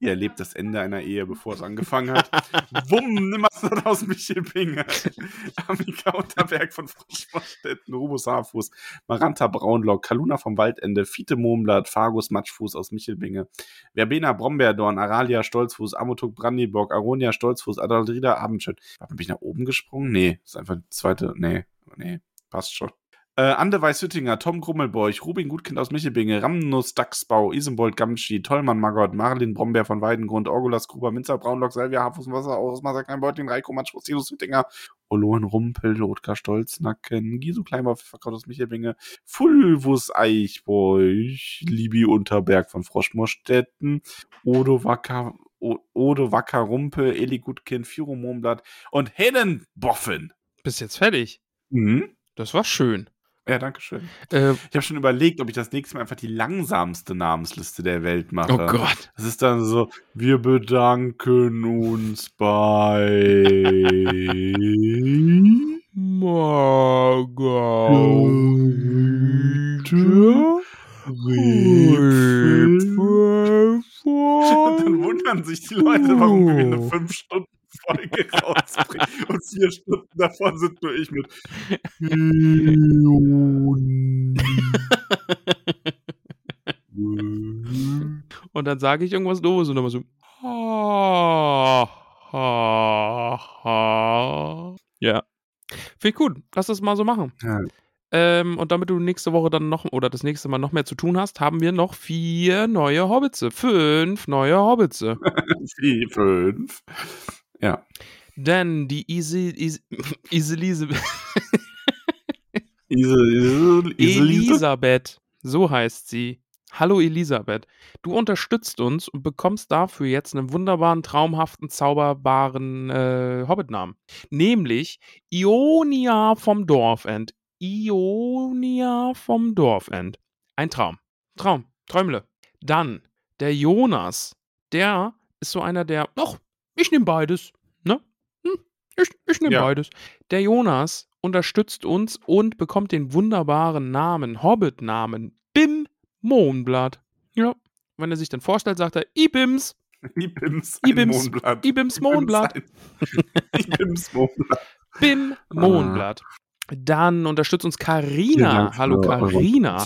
B: Ihr erlebt das Ende einer Ehe, bevor es angefangen hat. Wumm, Nimmerstadt aus Michelbinge. Amika Unterberg von Froschmarstetten, Rubus Haarfuß, Maranta Braunlock, Kaluna vom Waldende, Fiete Mohmblatt, Fargus Matschfuß aus Michelbinge, Verbena Brombeerdorn, Aralia Stolzfuß, Amotuk Brandybock, Aronia Stolzfuß, Adalrida Abendschön. Bin ich nach oben gesprungen? Nee, ist einfach die zweite. Nee, nee, passt schon. Äh, Ande Weißhüttinger, Tom Grummelbeuch, Rubin Gutkind aus Michelbinge, Ramnus Dachsbau, Isenbold Gamschi, Tollmann Magott, Marlin Brombeer von Weidengrund, Orgulas Gruber, Minzer Braunlock, Salvia Hafus Wasser aus Masaklein Beutling, Reiko Matschfuß, Sinus Hüttinger, Olohen Rumpel, Lothar Stolznacken, Gisu Kleinbauer, Pfefferkraut aus Michelbinge, Fulvus Eichbeuch, Libi Unterberg von Froschmorstetten, Odo Wacker, O- Odo Wacker Rumpe, Eli Gutkind, Firo Mohnblatt und Helen Boffen.
A: Bist jetzt fertig.
B: Mhm.
A: Das war schön.
B: Ja, danke schön.
A: Äh,
B: Ich habe schon überlegt, ob ich das nächste Mal einfach die langsamste Namensliste der Welt mache.
A: oh Gott.
B: Das ist dann so, wir bedanken uns bei
A: Margarita Und
B: dann wundern sich die Leute, warum wir eine 5-Stunden-Folge rausbringen. Und vier Stunden davon sind nur ich mit.
A: Und dann sage ich irgendwas Doofes und dann mal so. Ha, ha, ha. Ja. Finde ich gut. Lass das mal so machen.
B: Ja.
A: Ähm, und damit du nächste Woche dann noch oder das nächste Mal noch mehr zu tun hast, haben wir noch vier neue Hobbitze. Fünf neue Hobbitze.
B: Vier, fünf. Ja.
A: Denn die Easy, Easy,
B: Iselise.
A: Elisabeth, so heißt sie. Hallo Elisabeth, du unterstützt uns und bekommst dafür jetzt einen wunderbaren, traumhaften, zauberbaren äh, Hobbitnamen. Nämlich Ionia vom Dorfend. Ionia vom Dorfend. Ein Traum. Traum. Träumle. Dann der Jonas. Der ist so einer, der. Ach, ich nehme beides. Ne? Hm, ich ich nehme
B: Ja.
A: beides. Der Jonas unterstützt uns und bekommt den wunderbaren Namen, Hobbit-Namen, Bim Mohnblatt. Ja. Wenn er sich dann vorstellt, sagt er, Ibims,
B: Ibims,
A: Ibims,
B: Mohnblatt.
A: Ibims Mohnblatt,
B: Ibims Mohnblatt.
A: Bim Mohnblatt. Dann unterstützt uns Karina. Hallo Karina.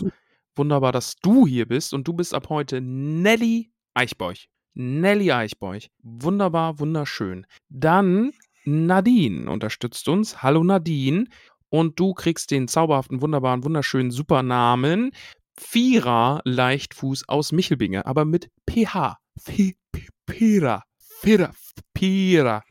A: Wunderbar, dass du hier bist und du bist ab heute Nelly Eichbeuch. Nelly Eichbeuch. Wunderbar, wunderschön. Dann Nadine unterstützt uns. Hallo Nadine. Und du kriegst den zauberhaften, wunderbaren, wunderschönen Supernamen Vierer Leichtfuß aus Michelbinge, aber mit PH. Pira. Pira. Pira.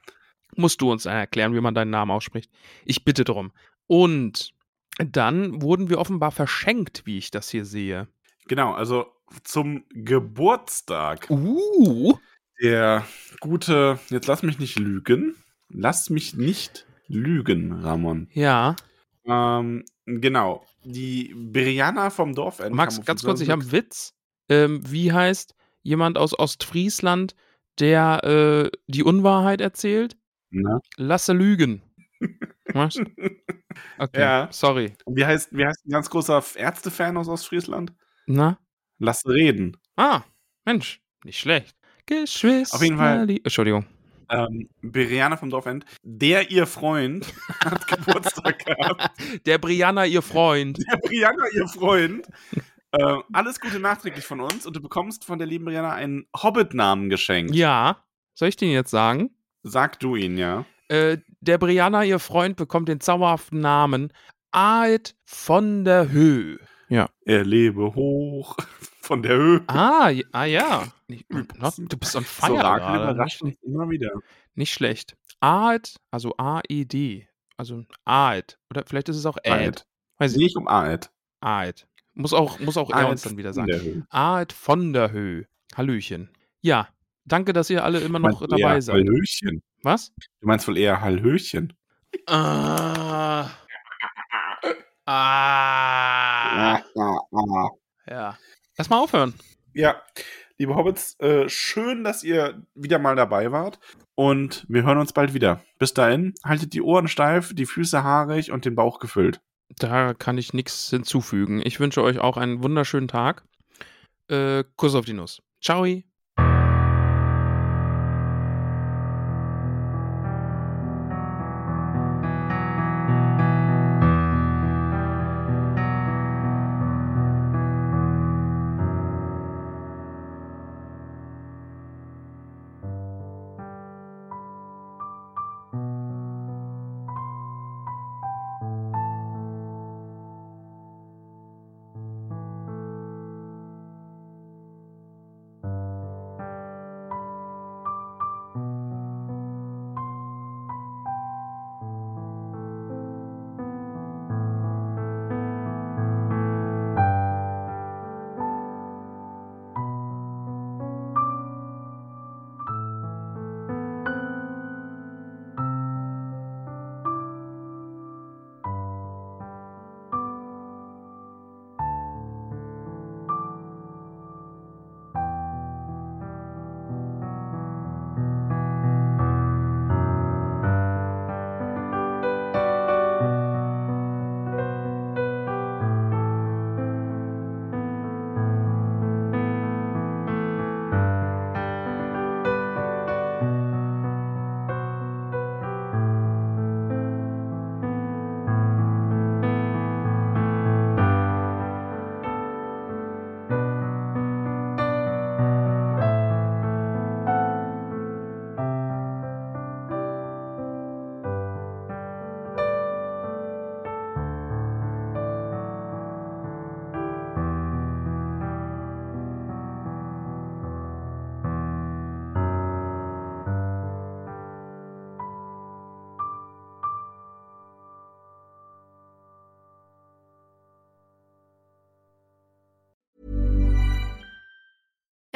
A: Musst du uns erklären, wie man deinen Namen ausspricht. Ich bitte drum. Und dann wurden wir offenbar verschenkt, wie ich das hier sehe.
B: Genau, also zum Geburtstag
A: Uh.
B: der gute, jetzt lass mich nicht lügen, lass mich nicht lügen, Ramon.
A: Ja.
B: Ähm, genau, die Brianna vom Dorf.
A: Max, ganz kurz, ich habe einen Witz. Ähm, wie heißt jemand aus Ostfriesland, der äh, die Unwahrheit erzählt?
B: Na?
A: Lasse lügen. Was? Okay,
B: Ja.
A: sorry.
B: Wie heißt, wie heißt ein ganz großer Ärztefan aus Ostfriesland?
A: Na?
B: Lass reden.
A: Ah, Mensch, nicht schlecht. Geschwister.
B: Auf jeden Fall.
A: Entschuldigung.
B: Ähm, Brianna vom Dorfend, der ihr Freund hat Geburtstag gehabt.
A: Der Brianna, ihr Freund.
B: Der Brianna, ihr Freund. Äh, alles Gute nachträglich von uns und du bekommst von der lieben Brianna einen Hobbit-Namen geschenkt.
A: Ja. Soll ich den jetzt sagen?
B: Sag du ihn, ja.
A: Äh, der Brianna, ihr Freund, bekommt den zauberhaften Namen Aed von der Höhe. Ja.
B: Er lebe hoch von der Höhe.
A: Ah, j- ah ja. Nicht- Du bist on fire
B: so überrascht
A: Nicht,
B: immer wieder.
A: nicht schlecht. Aed, also A-E-D. Also Aed. Oder vielleicht ist es auch Aed. Weiß ich
B: Nicht um Aed.
A: Aed. Muss auch, muss auch er uns dann wieder sagen. Aed von der Höhe. Hallöchen. Ja, danke, dass ihr alle immer noch dabei seid.
B: Hallöchen.
A: Was?
B: Du meinst wohl eher Hallöchen.
A: Ah. Ah. Ja. Lass mal aufhören.
B: Ja, liebe Hobbits, äh, schön, dass ihr wieder mal dabei wart. Und wir hören uns bald wieder. Bis dahin, haltet die Ohren steif, die Füße haarig und den Bauch gefüllt.
A: Da kann ich nichts hinzufügen. Ich wünsche euch auch einen wunderschönen Tag. Äh, Kuss auf die Nuss. Ciao.